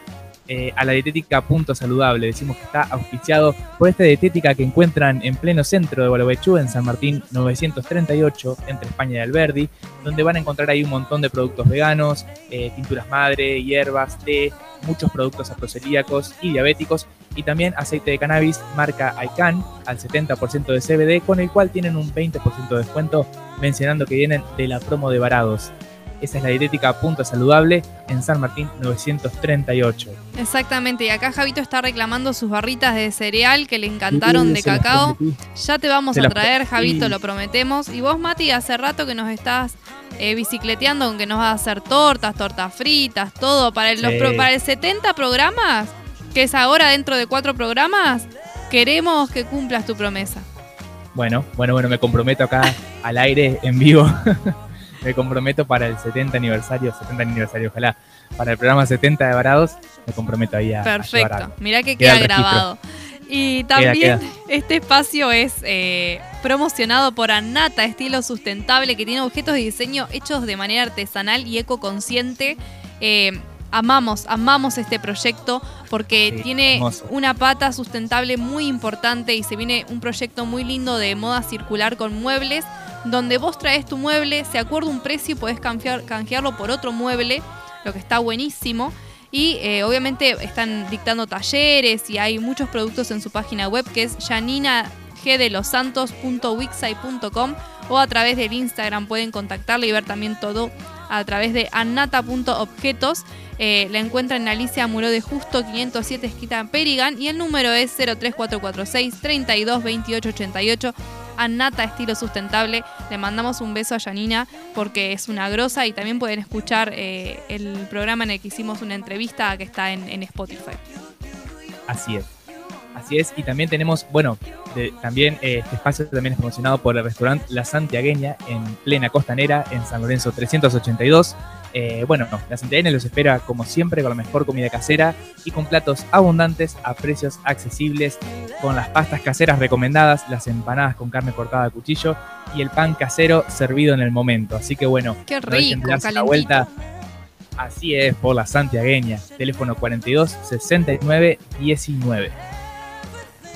eh, a la dietética Punto Saludable. Decimos que está auspiciado por esta dietética que encuentran en pleno centro de Gualeguaychú, en San Martín 938, entre España y Alberdi, donde van a encontrar ahí un montón de productos veganos, eh, tinturas madre, hierbas, té, muchos productos afrocelíacos y diabéticos, y también aceite de cannabis marca ICANN al 70% de CBD, con el cual tienen un 20% de descuento, mencionando que vienen de la promo de Varados. Esa es la dietética Punto Saludable en San Martín 938. Exactamente, y acá Javito está reclamando sus barritas de cereal que le encantaron de cacao. Ya te vamos Se a traer. Javito, lo prometemos. Y vos, Mati, hace rato que nos estás eh, bicicleteando con que nos vas a hacer tortas, tortas fritas, todo. Para el, los pro- para el 70 programas, que es ahora dentro de cuatro programas, queremos que cumplas tu promesa. Bueno, bueno, bueno, me comprometo acá al aire, en vivo. me comprometo para el 70 aniversario, 70 aniversario, ojalá. Para el programa 70 de Varados, me comprometo ahí a, a Perfecto. algo. Mirá que Queda grabado. Y también queda. este espacio es eh, promocionado por Anata Estilo Sustentable, que tiene objetos de diseño hechos de manera artesanal y ecoconsciente. Eh, amamos, amamos este proyecto porque Sí, tiene hermoso. una pata sustentable muy importante y se viene un proyecto muy lindo de moda circular con muebles, donde vos traes tu mueble, se acuerda un precio y podés canjear- canjearlo por otro mueble. lo que está buenísimo. Y eh, obviamente están dictando talleres y hay muchos productos en su página web que es janinagdelosantos.wixsite.com o a través del Instagram pueden contactarle y ver también todo a través de anata.objetos. Eh, la encuentran en Alicia Muro de Justo 507 esquita Perigan y el número es 03446 32 28 88. Anata Estilo Sustentable. Le mandamos un beso a Janina porque es una grosa y también pueden escuchar eh, el programa en el que hicimos una entrevista que está en, Spotify. Así es. Así es, y también tenemos, bueno, también eh, este espacio también es promocionado por el restaurante La Santiagueña en plena costanera en San Lorenzo 382. Eh, bueno, La Santiagueña los espera como siempre con la mejor comida casera y con platos abundantes a precios accesibles, con las pastas caseras recomendadas, las empanadas con carne cortada a cuchillo y el pan casero servido en el momento. Así que bueno, Qué rico, la vuelta. Así es, por La Santiagueña. Teléfono 42 69 19.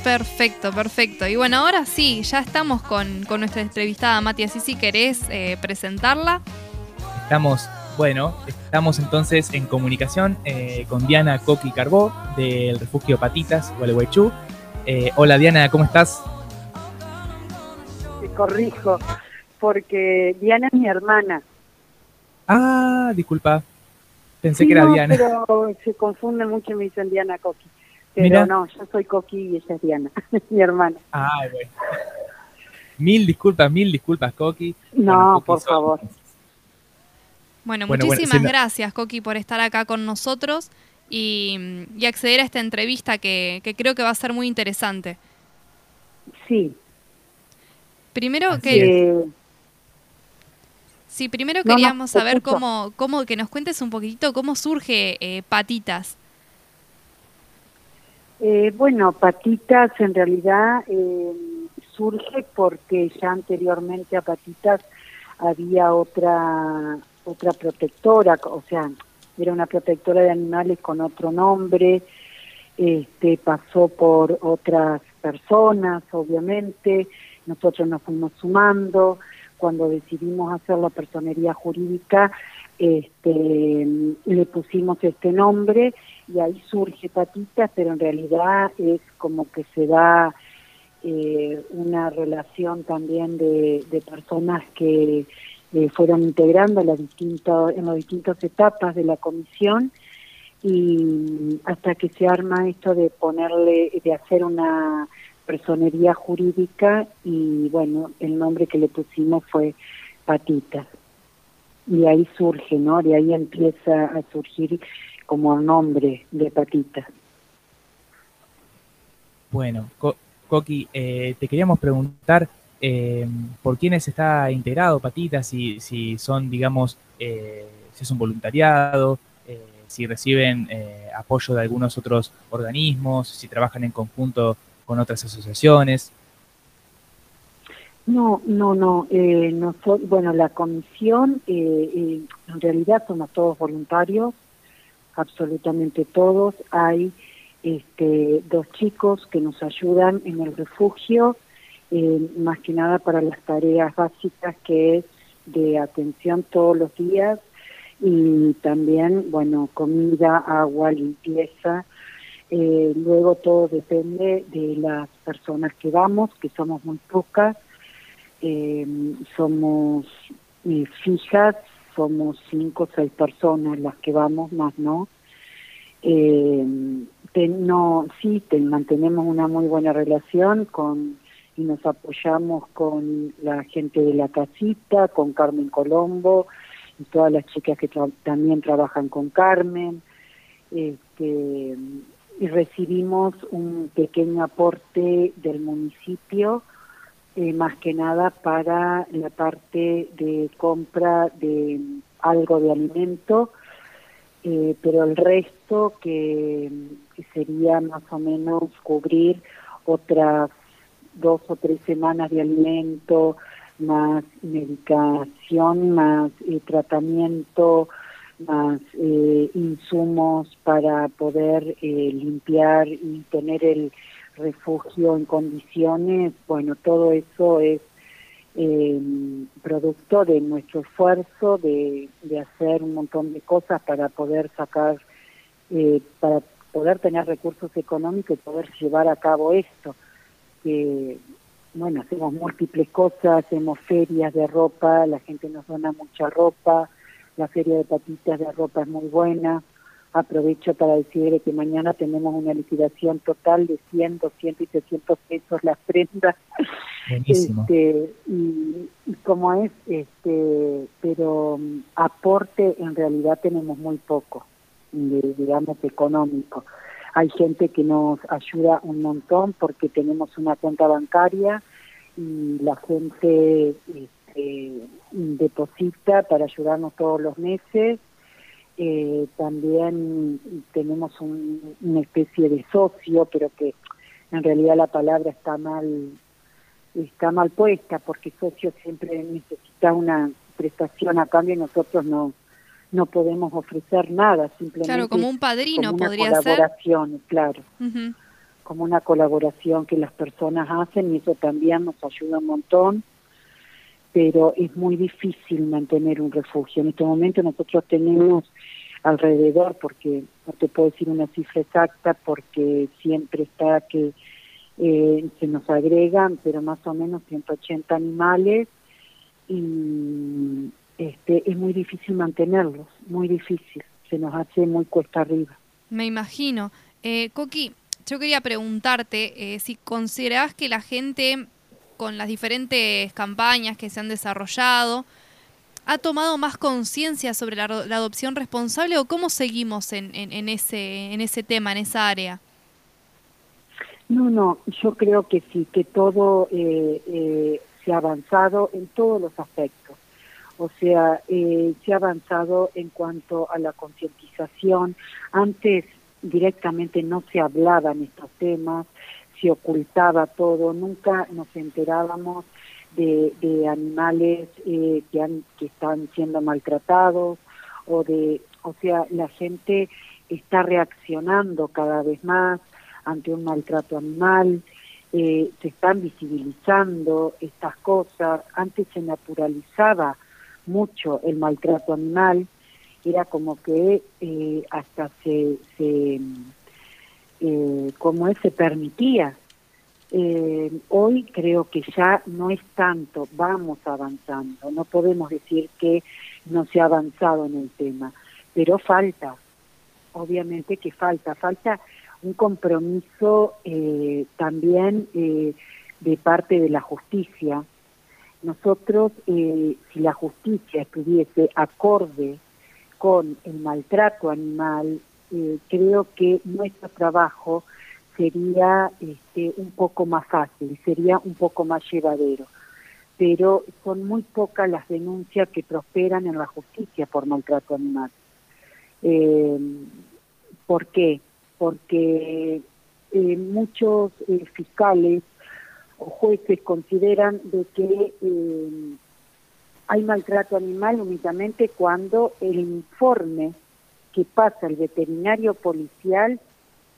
Perfecto, perfecto. Y bueno, ahora sí, ya estamos con, con nuestra entrevistada Mati, así si querés eh, presentarla. Estamos, bueno, estamos entonces en comunicación eh, con Diana Coqui Carbó del refugio Patitas, Gualeguaychú. Eh, hola Diana, ¿cómo estás? Te corrijo, porque Diana es mi hermana. Ah, disculpa, pensé Sí, que era no, Diana. Pero se confunden mucho y me dicen Diana Coqui. Pero Mira. no, yo soy Coqui y ella es Diana, mi hermana. Ah, bueno. Mil disculpas, mil disculpas, Coqui. No, Bueno, Coqui por favor. Bueno, bueno, muchísimas gracias, Coqui, por estar acá con nosotros y, y acceder a esta entrevista que, que creo que va a ser muy interesante. Sí. Primero Así que sí, primero No, no, queríamos saber cómo, cómo que nos cuentes un poquitito cómo surge eh, Patitas. eh, bueno, Patitas en realidad eh, surge porque ya anteriormente a Patitas había otra otra protectora, o sea, era una protectora de animales con otro nombre, este pasó por otras personas, obviamente, nosotros nos fuimos sumando, cuando decidimos hacer la personería jurídica, este, le pusimos este nombre y ahí surge Patitas, pero en realidad es como que se da eh, una relación también de, de personas que eh, fueron integrando las distintas, en las distintas etapas de la comisión y hasta que se arma esto de ponerle, de hacer una personería jurídica y bueno, el nombre que le pusimos fue Patitas. Y ahí surge, ¿no? De ahí empieza a surgir como nombre de Patitas. Bueno, Co- Coqui, eh, te queríamos preguntar eh, por quiénes está integrado Patitas, si, si son, digamos, eh, si es un voluntariado, eh, si reciben eh, apoyo de algunos otros organismos, si trabajan en conjunto con otras asociaciones. No, no, no. Eh, noso- bueno, la comisión, eh, en realidad somos todos voluntarios, absolutamente todos. Hay este, dos chicos que nos ayudan en el refugio, eh, más que nada para las tareas básicas que es de atención todos los días y también, bueno, comida, agua, limpieza. Eh, luego todo depende de las personas que vamos, que somos muy pocas eh, somos eh, fijas, somos cinco o seis personas las que vamos, más no. Eh, te- no sí, te- mantenemos una muy buena relación con y nos apoyamos con la gente de la casita, con Carmen Colombo y todas las chicas que también trabajan con Carmen. Este, y recibimos un pequeño aporte del municipio eh, más que nada para la parte de compra de algo de alimento, eh, pero el resto que sería más o menos cubrir otras dos o tres semanas de alimento, más medicación, más eh, tratamiento, más eh, insumos para poder eh, limpiar y tener el refugio en condiciones, bueno, todo eso es eh, producto de nuestro esfuerzo de, de hacer un montón de cosas para poder sacar, eh, para poder tener recursos económicos y poder llevar a cabo esto. Que, bueno, hacemos múltiples cosas, hacemos ferias de ropa, la gente nos dona mucha ropa, la feria de patitas de ropa es muy buena. Aprovecho para decirle que mañana tenemos una liquidación total de 100, 200 y 300 pesos las prendas. Buenísimo. Este, y, y como es, este, pero mm, aporte en realidad tenemos muy poco, de- digamos, económico. Hay gente que nos ayuda un montón porque tenemos una cuenta bancaria y la gente este, deposita para ayudarnos todos los meses. Eh, también tenemos un- una especie de socio, pero que en realidad la palabra está mal está mal puesta porque socio siempre necesita una prestación a cambio y nosotros no no podemos ofrecer nada simplemente Claro, como un padrino como una podría ser. colaboración claro Ujú. como una colaboración que las personas hacen y eso también nos ayuda un montón, pero es muy difícil mantener un refugio. En este momento nosotros tenemos alrededor, porque no te puedo decir una cifra exacta, porque siempre está que eh, se nos agregan, pero más o menos 180 animales y este es muy difícil mantenerlos, muy difícil, se nos hace muy cuesta arriba. Me imagino. Eh, Coqui, yo quería preguntarte eh, si considerás que la gente, con las diferentes campañas que se han desarrollado, ha tomado más conciencia sobre la, la adopción responsable o cómo seguimos en, en, en ese, en ese tema, en esa área. No, no, yo creo que sí, que todo eh, eh, se ha avanzado en todos los aspectos. O sea, eh, se ha avanzado en cuanto a la concientización. Antes directamente no se hablaban estos temas, se ocultaba todo, nunca nos enterábamos de, de animales eh, que, han, que están siendo maltratados o de, o sea, la gente está reaccionando cada vez más ante un maltrato animal, eh, se están visibilizando estas cosas, antes se naturalizaba mucho el maltrato animal, era como que eh, hasta se, se eh, como es, se permitía. Eh, hoy creo que ya no es tanto, vamos avanzando, no podemos decir que no se ha avanzado en el tema, pero falta, obviamente que falta, falta un compromiso eh, también eh, de parte de la justicia. Nosotros, eh, si la justicia estuviese acorde con el maltrato animal, eh, creo que nuestro trabajo sería este, un poco más fácil, sería un poco más llevadero. Pero son muy pocas las denuncias que prosperan en la justicia por maltrato animal. Eh, ¿Por qué? Porque eh, muchos eh, fiscales jueces consideran de que eh, hay maltrato animal únicamente cuando el informe que pasa el veterinario policial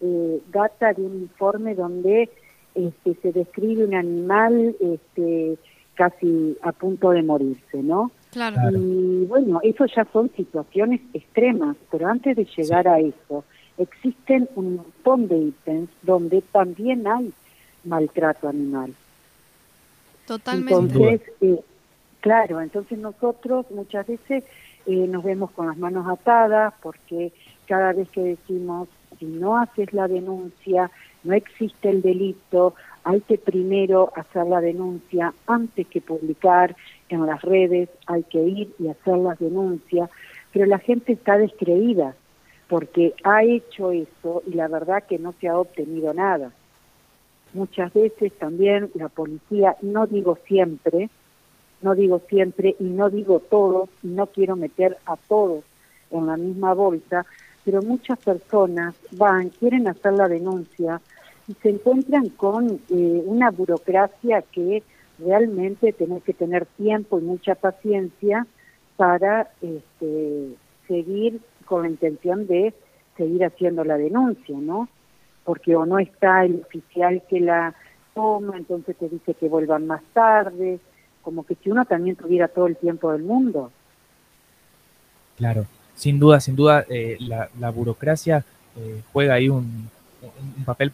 eh, data de un informe donde este, se describe un animal este, casi a punto de morirse, ¿no? Claro. Y bueno, eso ya son situaciones extremas, pero antes de llegar a eso, existen un montón de ítems donde también hay maltrato animal. Totalmente. Entonces, eh, claro, entonces nosotros muchas veces eh, nos vemos con las manos atadas porque cada vez que decimos, si no haces la denuncia, no existe el delito, hay que primero hacer la denuncia antes que publicar en las redes, hay que ir y hacer las denuncias, pero la gente está descreída porque ha hecho eso y la verdad que no se ha obtenido nada. Muchas veces también la policía, no digo siempre, no digo siempre y no digo todos, y no quiero meter a todos en la misma bolsa, pero muchas personas van, quieren hacer la denuncia y se encuentran con eh, una burocracia que realmente tenés que tener tiempo y mucha paciencia para este, seguir con la intención de seguir haciendo la denuncia, ¿no? Porque o no está el oficial que la toma, entonces te dice que vuelvan más tarde, como que si uno también tuviera todo el tiempo del mundo. Claro, sin duda, sin duda, eh, la, la burocracia eh, juega ahí un, papel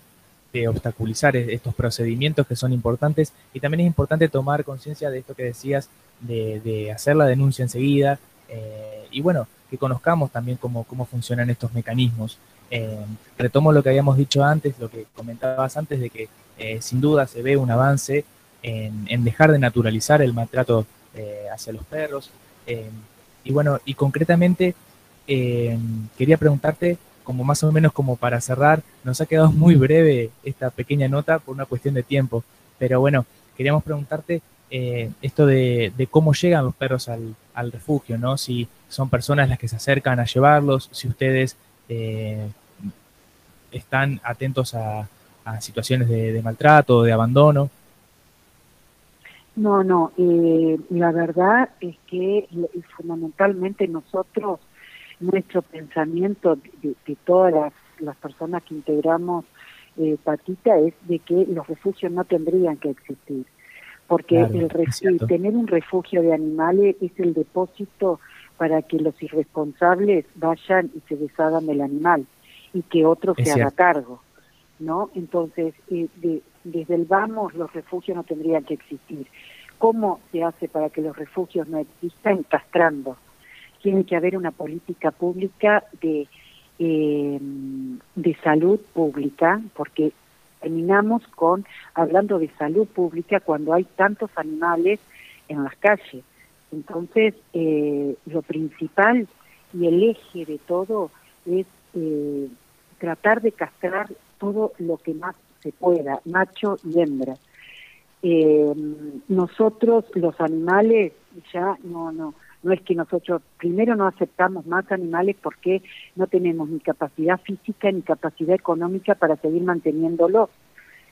de obstaculizar estos procedimientos que son importantes y también es importante tomar conciencia de esto que decías, de, de hacer la denuncia enseguida eh, y bueno, que conozcamos también cómo, cómo funcionan estos mecanismos. Eh, retomo lo que habíamos dicho antes, lo que comentabas antes, de que eh, sin duda se ve un avance en, dejar de naturalizar el maltrato eh, hacia los perros. Y bueno, y concretamente quería preguntarte, como más o menos como para cerrar, nos ha quedado muy breve esta pequeña nota por una cuestión de tiempo, pero bueno, queríamos preguntarte esto de, de cómo llegan los perros al, al refugio, ¿no? Si son personas las que se acercan a llevarlos, si ustedes eh, están atentos a, a situaciones de, de maltrato, de abandono. No, no, eh, la verdad es que fundamentalmente nosotros, nuestro pensamiento de, todas las, las personas que integramos eh, Patita es de que los refugios no tendrían que existir, porque Claro, el tener un refugio de animales es el depósito para que los irresponsables vayan y se deshagan del animal y que otro Es se haga cargo. ¿no? Entonces, eh, de- desde el vamos, los refugios no tendrían que existir. ¿Cómo se hace para que los refugios no existan? Castrando. Tiene que haber una política pública de, eh, de salud pública, porque terminamos con hablando de salud pública cuando hay tantos animales en las calles. Entonces, eh, lo principal y el eje de todo es eh, tratar de castrar todo lo que más se pueda, macho y hembra. Eh, nosotros, los animales, ya no, no, no es que nosotros primero no aceptamos más animales porque no tenemos ni capacidad física ni capacidad económica para seguir manteniéndolos.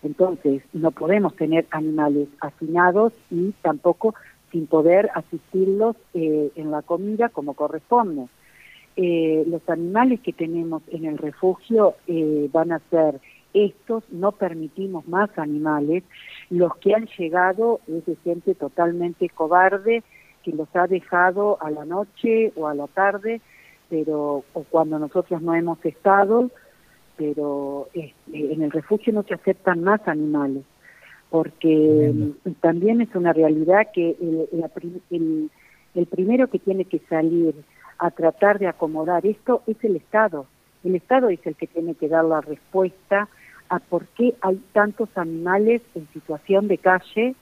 Entonces, no podemos tener animales hacinados y tampoco sin poder asistirlos eh, en la comida como corresponde. Eh, los animales que tenemos en el refugio eh, van a ser estos, no permitimos más animales. Los que han llegado es de gente totalmente cobarde que los ha dejado a la noche o a la tarde, pero o cuando nosotros no hemos estado, pero este, en el refugio no se aceptan más animales, porque también es una realidad que el, prim- el- el primero que tiene que salir a tratar de acomodar esto es el Estado. El Estado es el que tiene que dar la respuesta a por qué hay tantos animales en situación de calle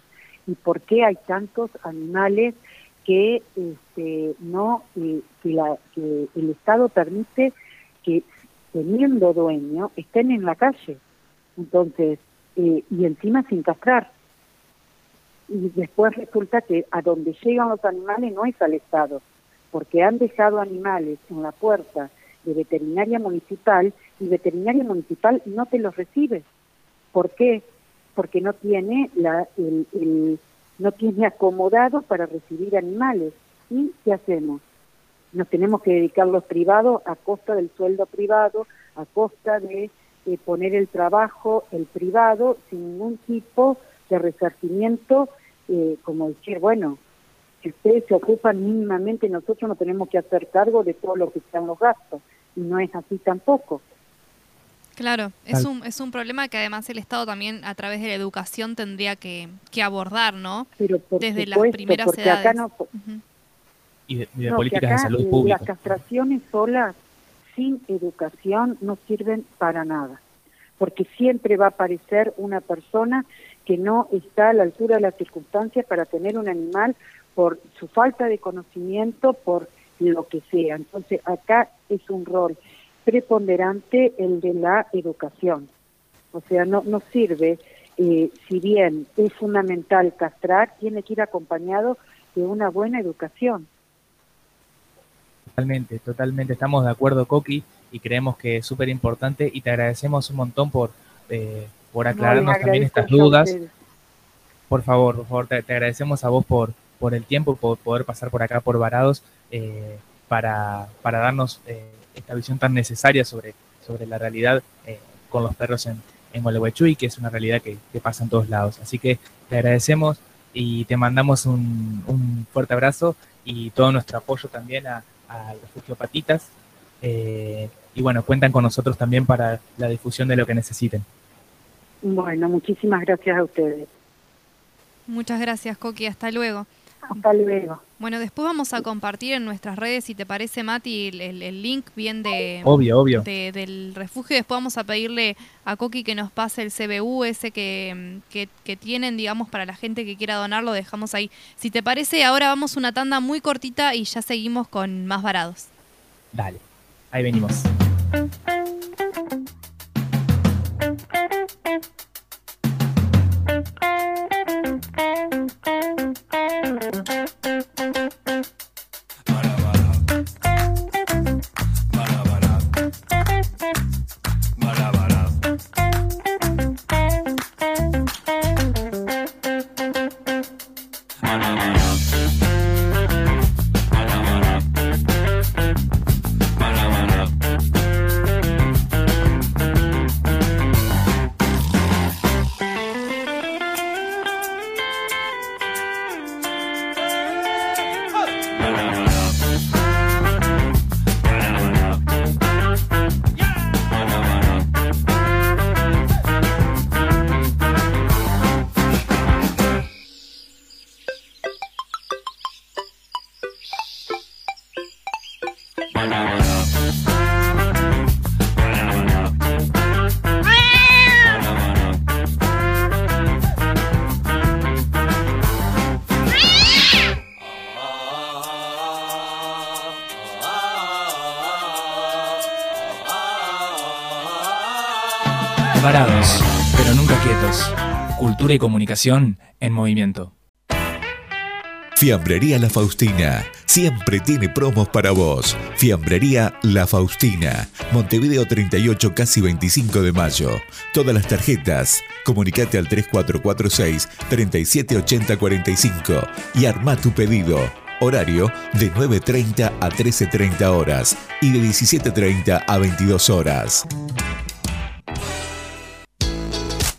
y por qué hay tantos animales que este, no eh, que, la, que el Estado permite que teniendo dueño estén en la calle entonces eh, y encima sin castrar y después resulta que a donde llegan los animales no es al Estado porque han dejado animales en la puerta de veterinaria municipal y veterinaria municipal no te los recibe. ¿Por qué? Porque no tiene la, el, el- no tiene acomodado para recibir animales. ¿Y qué hacemos? Nos tenemos que dedicar los privados a costa del sueldo privado, a costa de eh, poner el trabajo, el privado, sin ningún tipo de resarcimiento, eh, como decir, bueno, si ustedes se ocupan mínimamente, nosotros no tenemos que hacer cargo de todo lo que sean los gastos. Y no es así tampoco. Claro, es un, es un problema que además el Estado también a través de la educación tendría que, que abordar, ¿no? Pero por Desde las primeras porque edades. acá no, Ujú. Y de, y de no, políticas de salud pública. Las castraciones solas, sin educación, no sirven para nada. Porque siempre va a aparecer una persona que no está a la altura de las circunstancias para tener un animal por su falta de conocimiento, por lo que sea. Entonces, acá es un rol preponderante el de la educación. O sea, no, no sirve, eh, si bien es fundamental castrar, tiene que ir acompañado de una buena educación. Totalmente, totalmente. Estamos de acuerdo, Coqui, y creemos que es súper importante y te agradecemos un montón por, eh, por No, aclararnos también estas dudas. Por favor, por favor, te, te agradecemos a vos por, por el tiempo, por poder pasar por acá, por Varados, eh, para, para darnos eh, esta visión tan necesaria sobre, sobre la realidad con los perros en, en Gualeguaychú y que es una realidad que, que pasa en todos lados. Así que te agradecemos y te mandamos un, un fuerte abrazo y todo nuestro apoyo también a, al refugio Patitas. Eh, y bueno, cuentan con nosotros también para la difusión de lo que necesiten. Bueno, muchísimas gracias a ustedes. Muchas gracias, Coqui. Hasta luego. Hasta luego. Bueno, después vamos a compartir en nuestras redes, si te parece, Mati, el, el- link bien de, Obvio, obvio. de- del refugio. Después vamos a pedirle a Coqui que nos pase el CBU ese que, que, que tienen, digamos, para la gente que quiera donar, lo dejamos ahí. Si te parece, ahora vamos una tanda muy cortita y ya seguimos con más varados. Dale, ahí venimos. Y comunicación en movimiento. Fiambrería La Faustina. Siempre tiene promos para vos. Fiambrería La Faustina. Montevideo 38, casi 25 de mayo. Todas las tarjetas. Comunicate al 3446 378045 y arma tu pedido. Horario de 9.30 a 13.30 horas y de 17.30 a 22 horas.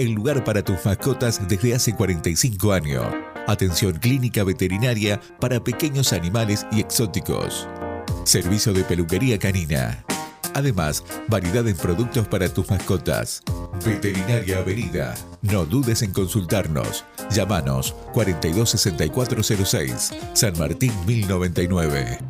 El lugar para tus mascotas desde hace 45 años. Atención clínica veterinaria para pequeños animales y exóticos. Servicio de peluquería canina. Además, variedad en productos para tus mascotas. Veterinaria Avenida. No dudes en consultarnos. Llámanos 426406, San Martín 1099.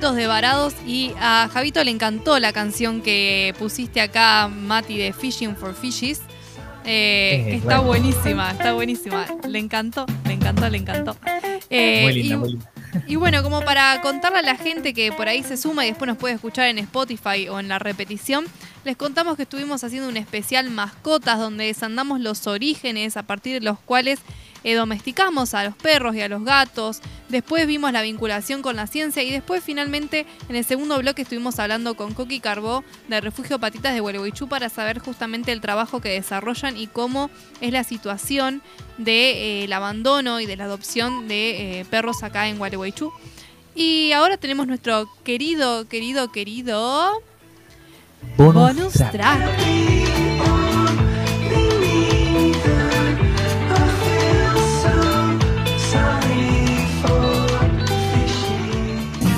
Minutitos de Varados y a Javito le encantó la canción que pusiste acá, Mati, de Fishing for Fishes. Eh, está bueno. buenísima, está buenísima. Le encantó, le encantó, le encantó. Eh, muy linda, y, muy linda. y bueno, como para contarle a la gente que por ahí se suma y después nos puede escuchar en Spotify o en la repetición, les contamos que estuvimos haciendo un especial mascotas donde desandamos los orígenes a partir de los cuales eh, domesticamos a los perros y a los gatos, después vimos la vinculación con la ciencia y después finalmente en el segundo bloque estuvimos hablando con Coqui Carbó de Refugio Patitas de Gualeguaychú para saber justamente el trabajo que desarrollan y cómo es la situación del de, eh, abandono y de la adopción de eh, perros acá en Gualeguaychú. Y ahora tenemos nuestro querido, querido, querido... Bonus Bonus track. track.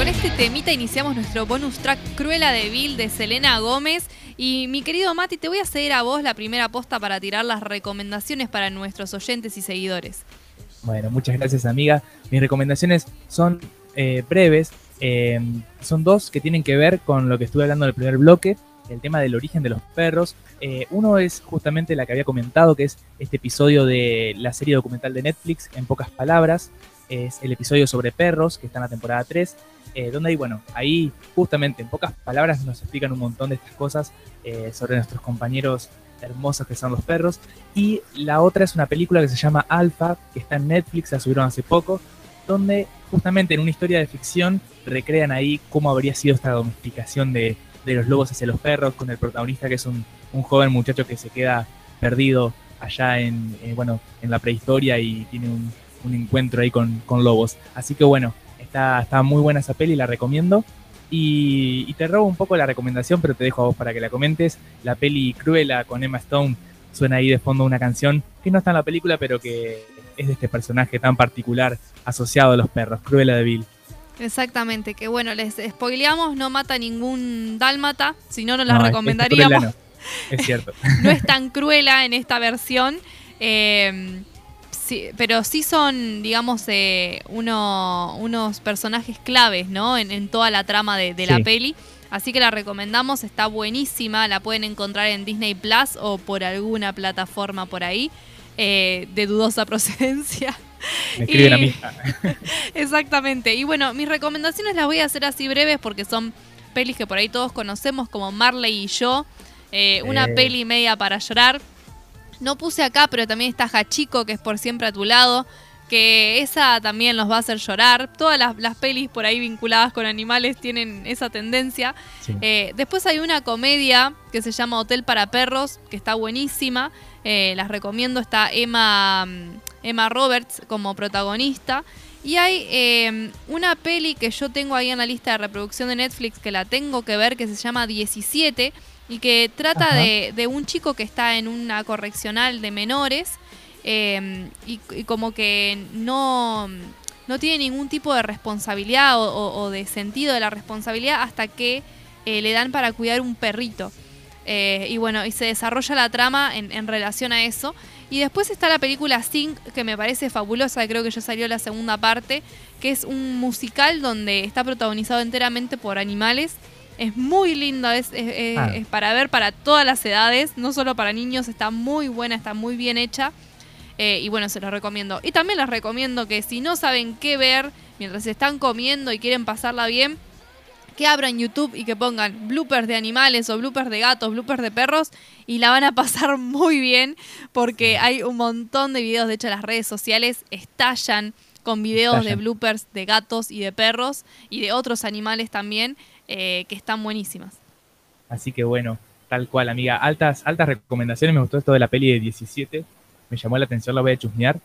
Con este temita iniciamos nuestro bonus track Cruela de Vil de Selena Gómez. Y mi querido Mati, te voy a ceder a vos la primera posta para tirar las recomendaciones para nuestros oyentes y seguidores. Bueno, muchas gracias amiga. Mis recomendaciones son eh, breves. eh, son dos que tienen que ver con lo que estuve hablando en el primer bloque, el tema del origen de los perros. Eh, uno es justamente la que había comentado, que es este episodio de la serie documental de Netflix, en pocas palabras. Es el episodio sobre perros, que está en la temporada 3, eh, donde ahí, bueno, ahí justamente en pocas palabras nos explican un montón de estas cosas eh, sobre nuestros compañeros hermosos que son los perros. Y la otra es una película que se llama Alpha, que está en Netflix, la subieron hace poco, donde justamente en una historia de ficción recrean ahí cómo habría sido esta domesticación de, de los lobos hacia los perros, con el protagonista que es un, un joven muchacho que se queda perdido allá en, eh, bueno, en la prehistoria y tiene un, un encuentro ahí con, con lobos. Así que bueno, está, está muy buena esa peli, la recomiendo. Y, y te robo un poco la recomendación, pero te dejo a vos para que la comentes. La peli Cruella con Emma Stone suena ahí de fondo una canción que no está en la película, pero que es de este personaje tan particular asociado a los perros, Cruella de Vil. Exactamente, que bueno, les spoileamos, no mata ningún dálmata, si no, no la No, es- es recomendaríamos. Cruella no, Es cierto. no es tan cruela en esta versión. eh, sí, pero sí son, digamos, eh, uno- unos personajes claves, ¿no? En, en toda la trama de, de la peli. Así que la recomendamos, está buenísima. La pueden encontrar en Disney Plus o por alguna plataforma por ahí. eh, de dudosa procedencia. Me escriben Y- a mí. Exactamente. Y bueno, mis recomendaciones las voy a hacer así breves porque son pelis que por ahí todos conocemos como Marley y yo. Eh, una Eh. peli media para llorar. No puse acá, pero también está Hachiko, que es por siempre a tu lado. Que esa también los va a hacer llorar. Todas las, las pelis por ahí vinculadas con animales tienen esa tendencia. Sí. Eh, después hay una comedia que se llama Hotel para Perros, que está buenísima. Eh, las recomiendo. Está Emma, mm, Emma Roberts como protagonista. Y hay eh, una peli que yo tengo ahí en la lista de reproducción de Netflix que la tengo que ver, que se llama 17 y que trata de, de un chico que está en una correccional de menores eh, y, y como que no, no tiene ningún tipo de responsabilidad o, o- o de sentido de la responsabilidad hasta que eh, le dan para cuidar un perrito. Eh, y bueno, y se desarrolla la trama en, en relación a eso. Y después está la película Sing, que me parece fabulosa, creo que ya salió la segunda parte, que es un musical donde está protagonizado enteramente por animales. Es muy lindo, es, es- es- Ah. es para ver para todas las edades, no solo para niños, está muy buena, está muy bien hecha. Eh, y bueno, se los recomiendo. Y también les recomiendo que si no saben qué ver mientras están comiendo y quieren pasarla bien, que abran YouTube y que pongan bloopers de animales o bloopers de gatos, bloopers de perros y la van a pasar muy bien porque hay un montón de videos, de hecho las redes sociales estallan con videos de bloopers de gatos y de perros y de otros animales también eh, que están buenísimas. Así que bueno, tal cual, amiga. Altas, altas recomendaciones. Me gustó esto de la peli de 17. Me llamó la atención, la voy a chusmear.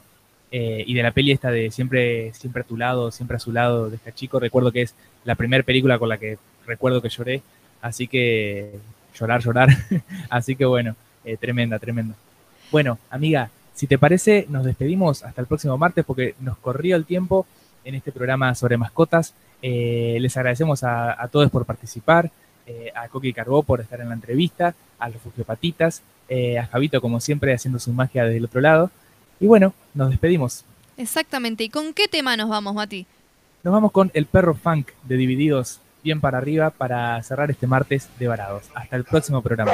Eh, y de la peli esta de siempre, siempre a tu lado, siempre a su lado de este chico, recuerdo que es la primera película con la que recuerdo que lloré. Así que llorar, llorar. Así que bueno, eh, tremenda, tremenda. Bueno, amiga, si te parece, nos despedimos hasta el próximo martes porque nos corrió el tiempo en este programa sobre mascotas. Eh, les agradecemos a, todos por participar, eh, a Coqui Carbó por estar en la entrevista, a los Fugiopatitas, eh, a Javito, como siempre, haciendo su magia del otro lado. Y bueno, nos despedimos. Exactamente. ¿Y con qué tema nos vamos, Mati? Nos vamos con El Perro Funk de Divididos, bien para arriba, para cerrar este martes de varados. Hasta el próximo programa.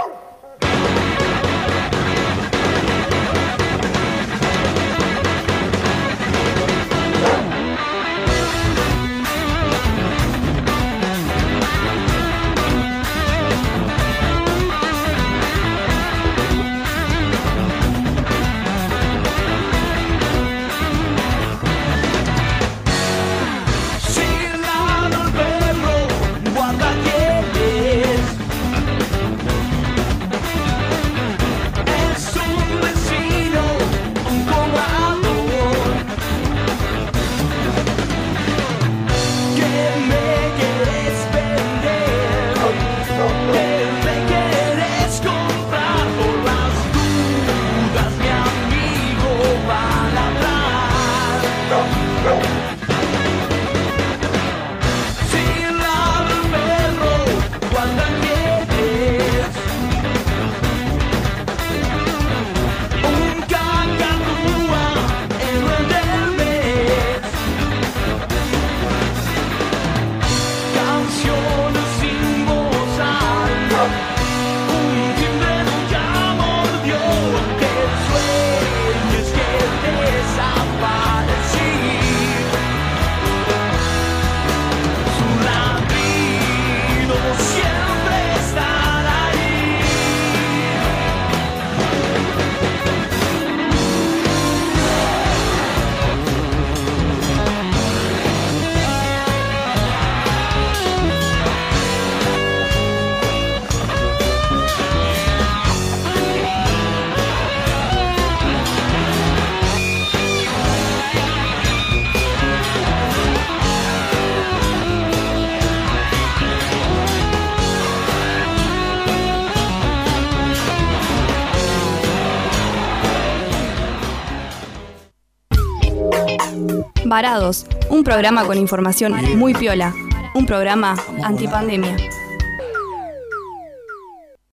Un programa con información muy piola, un programa antipandemia.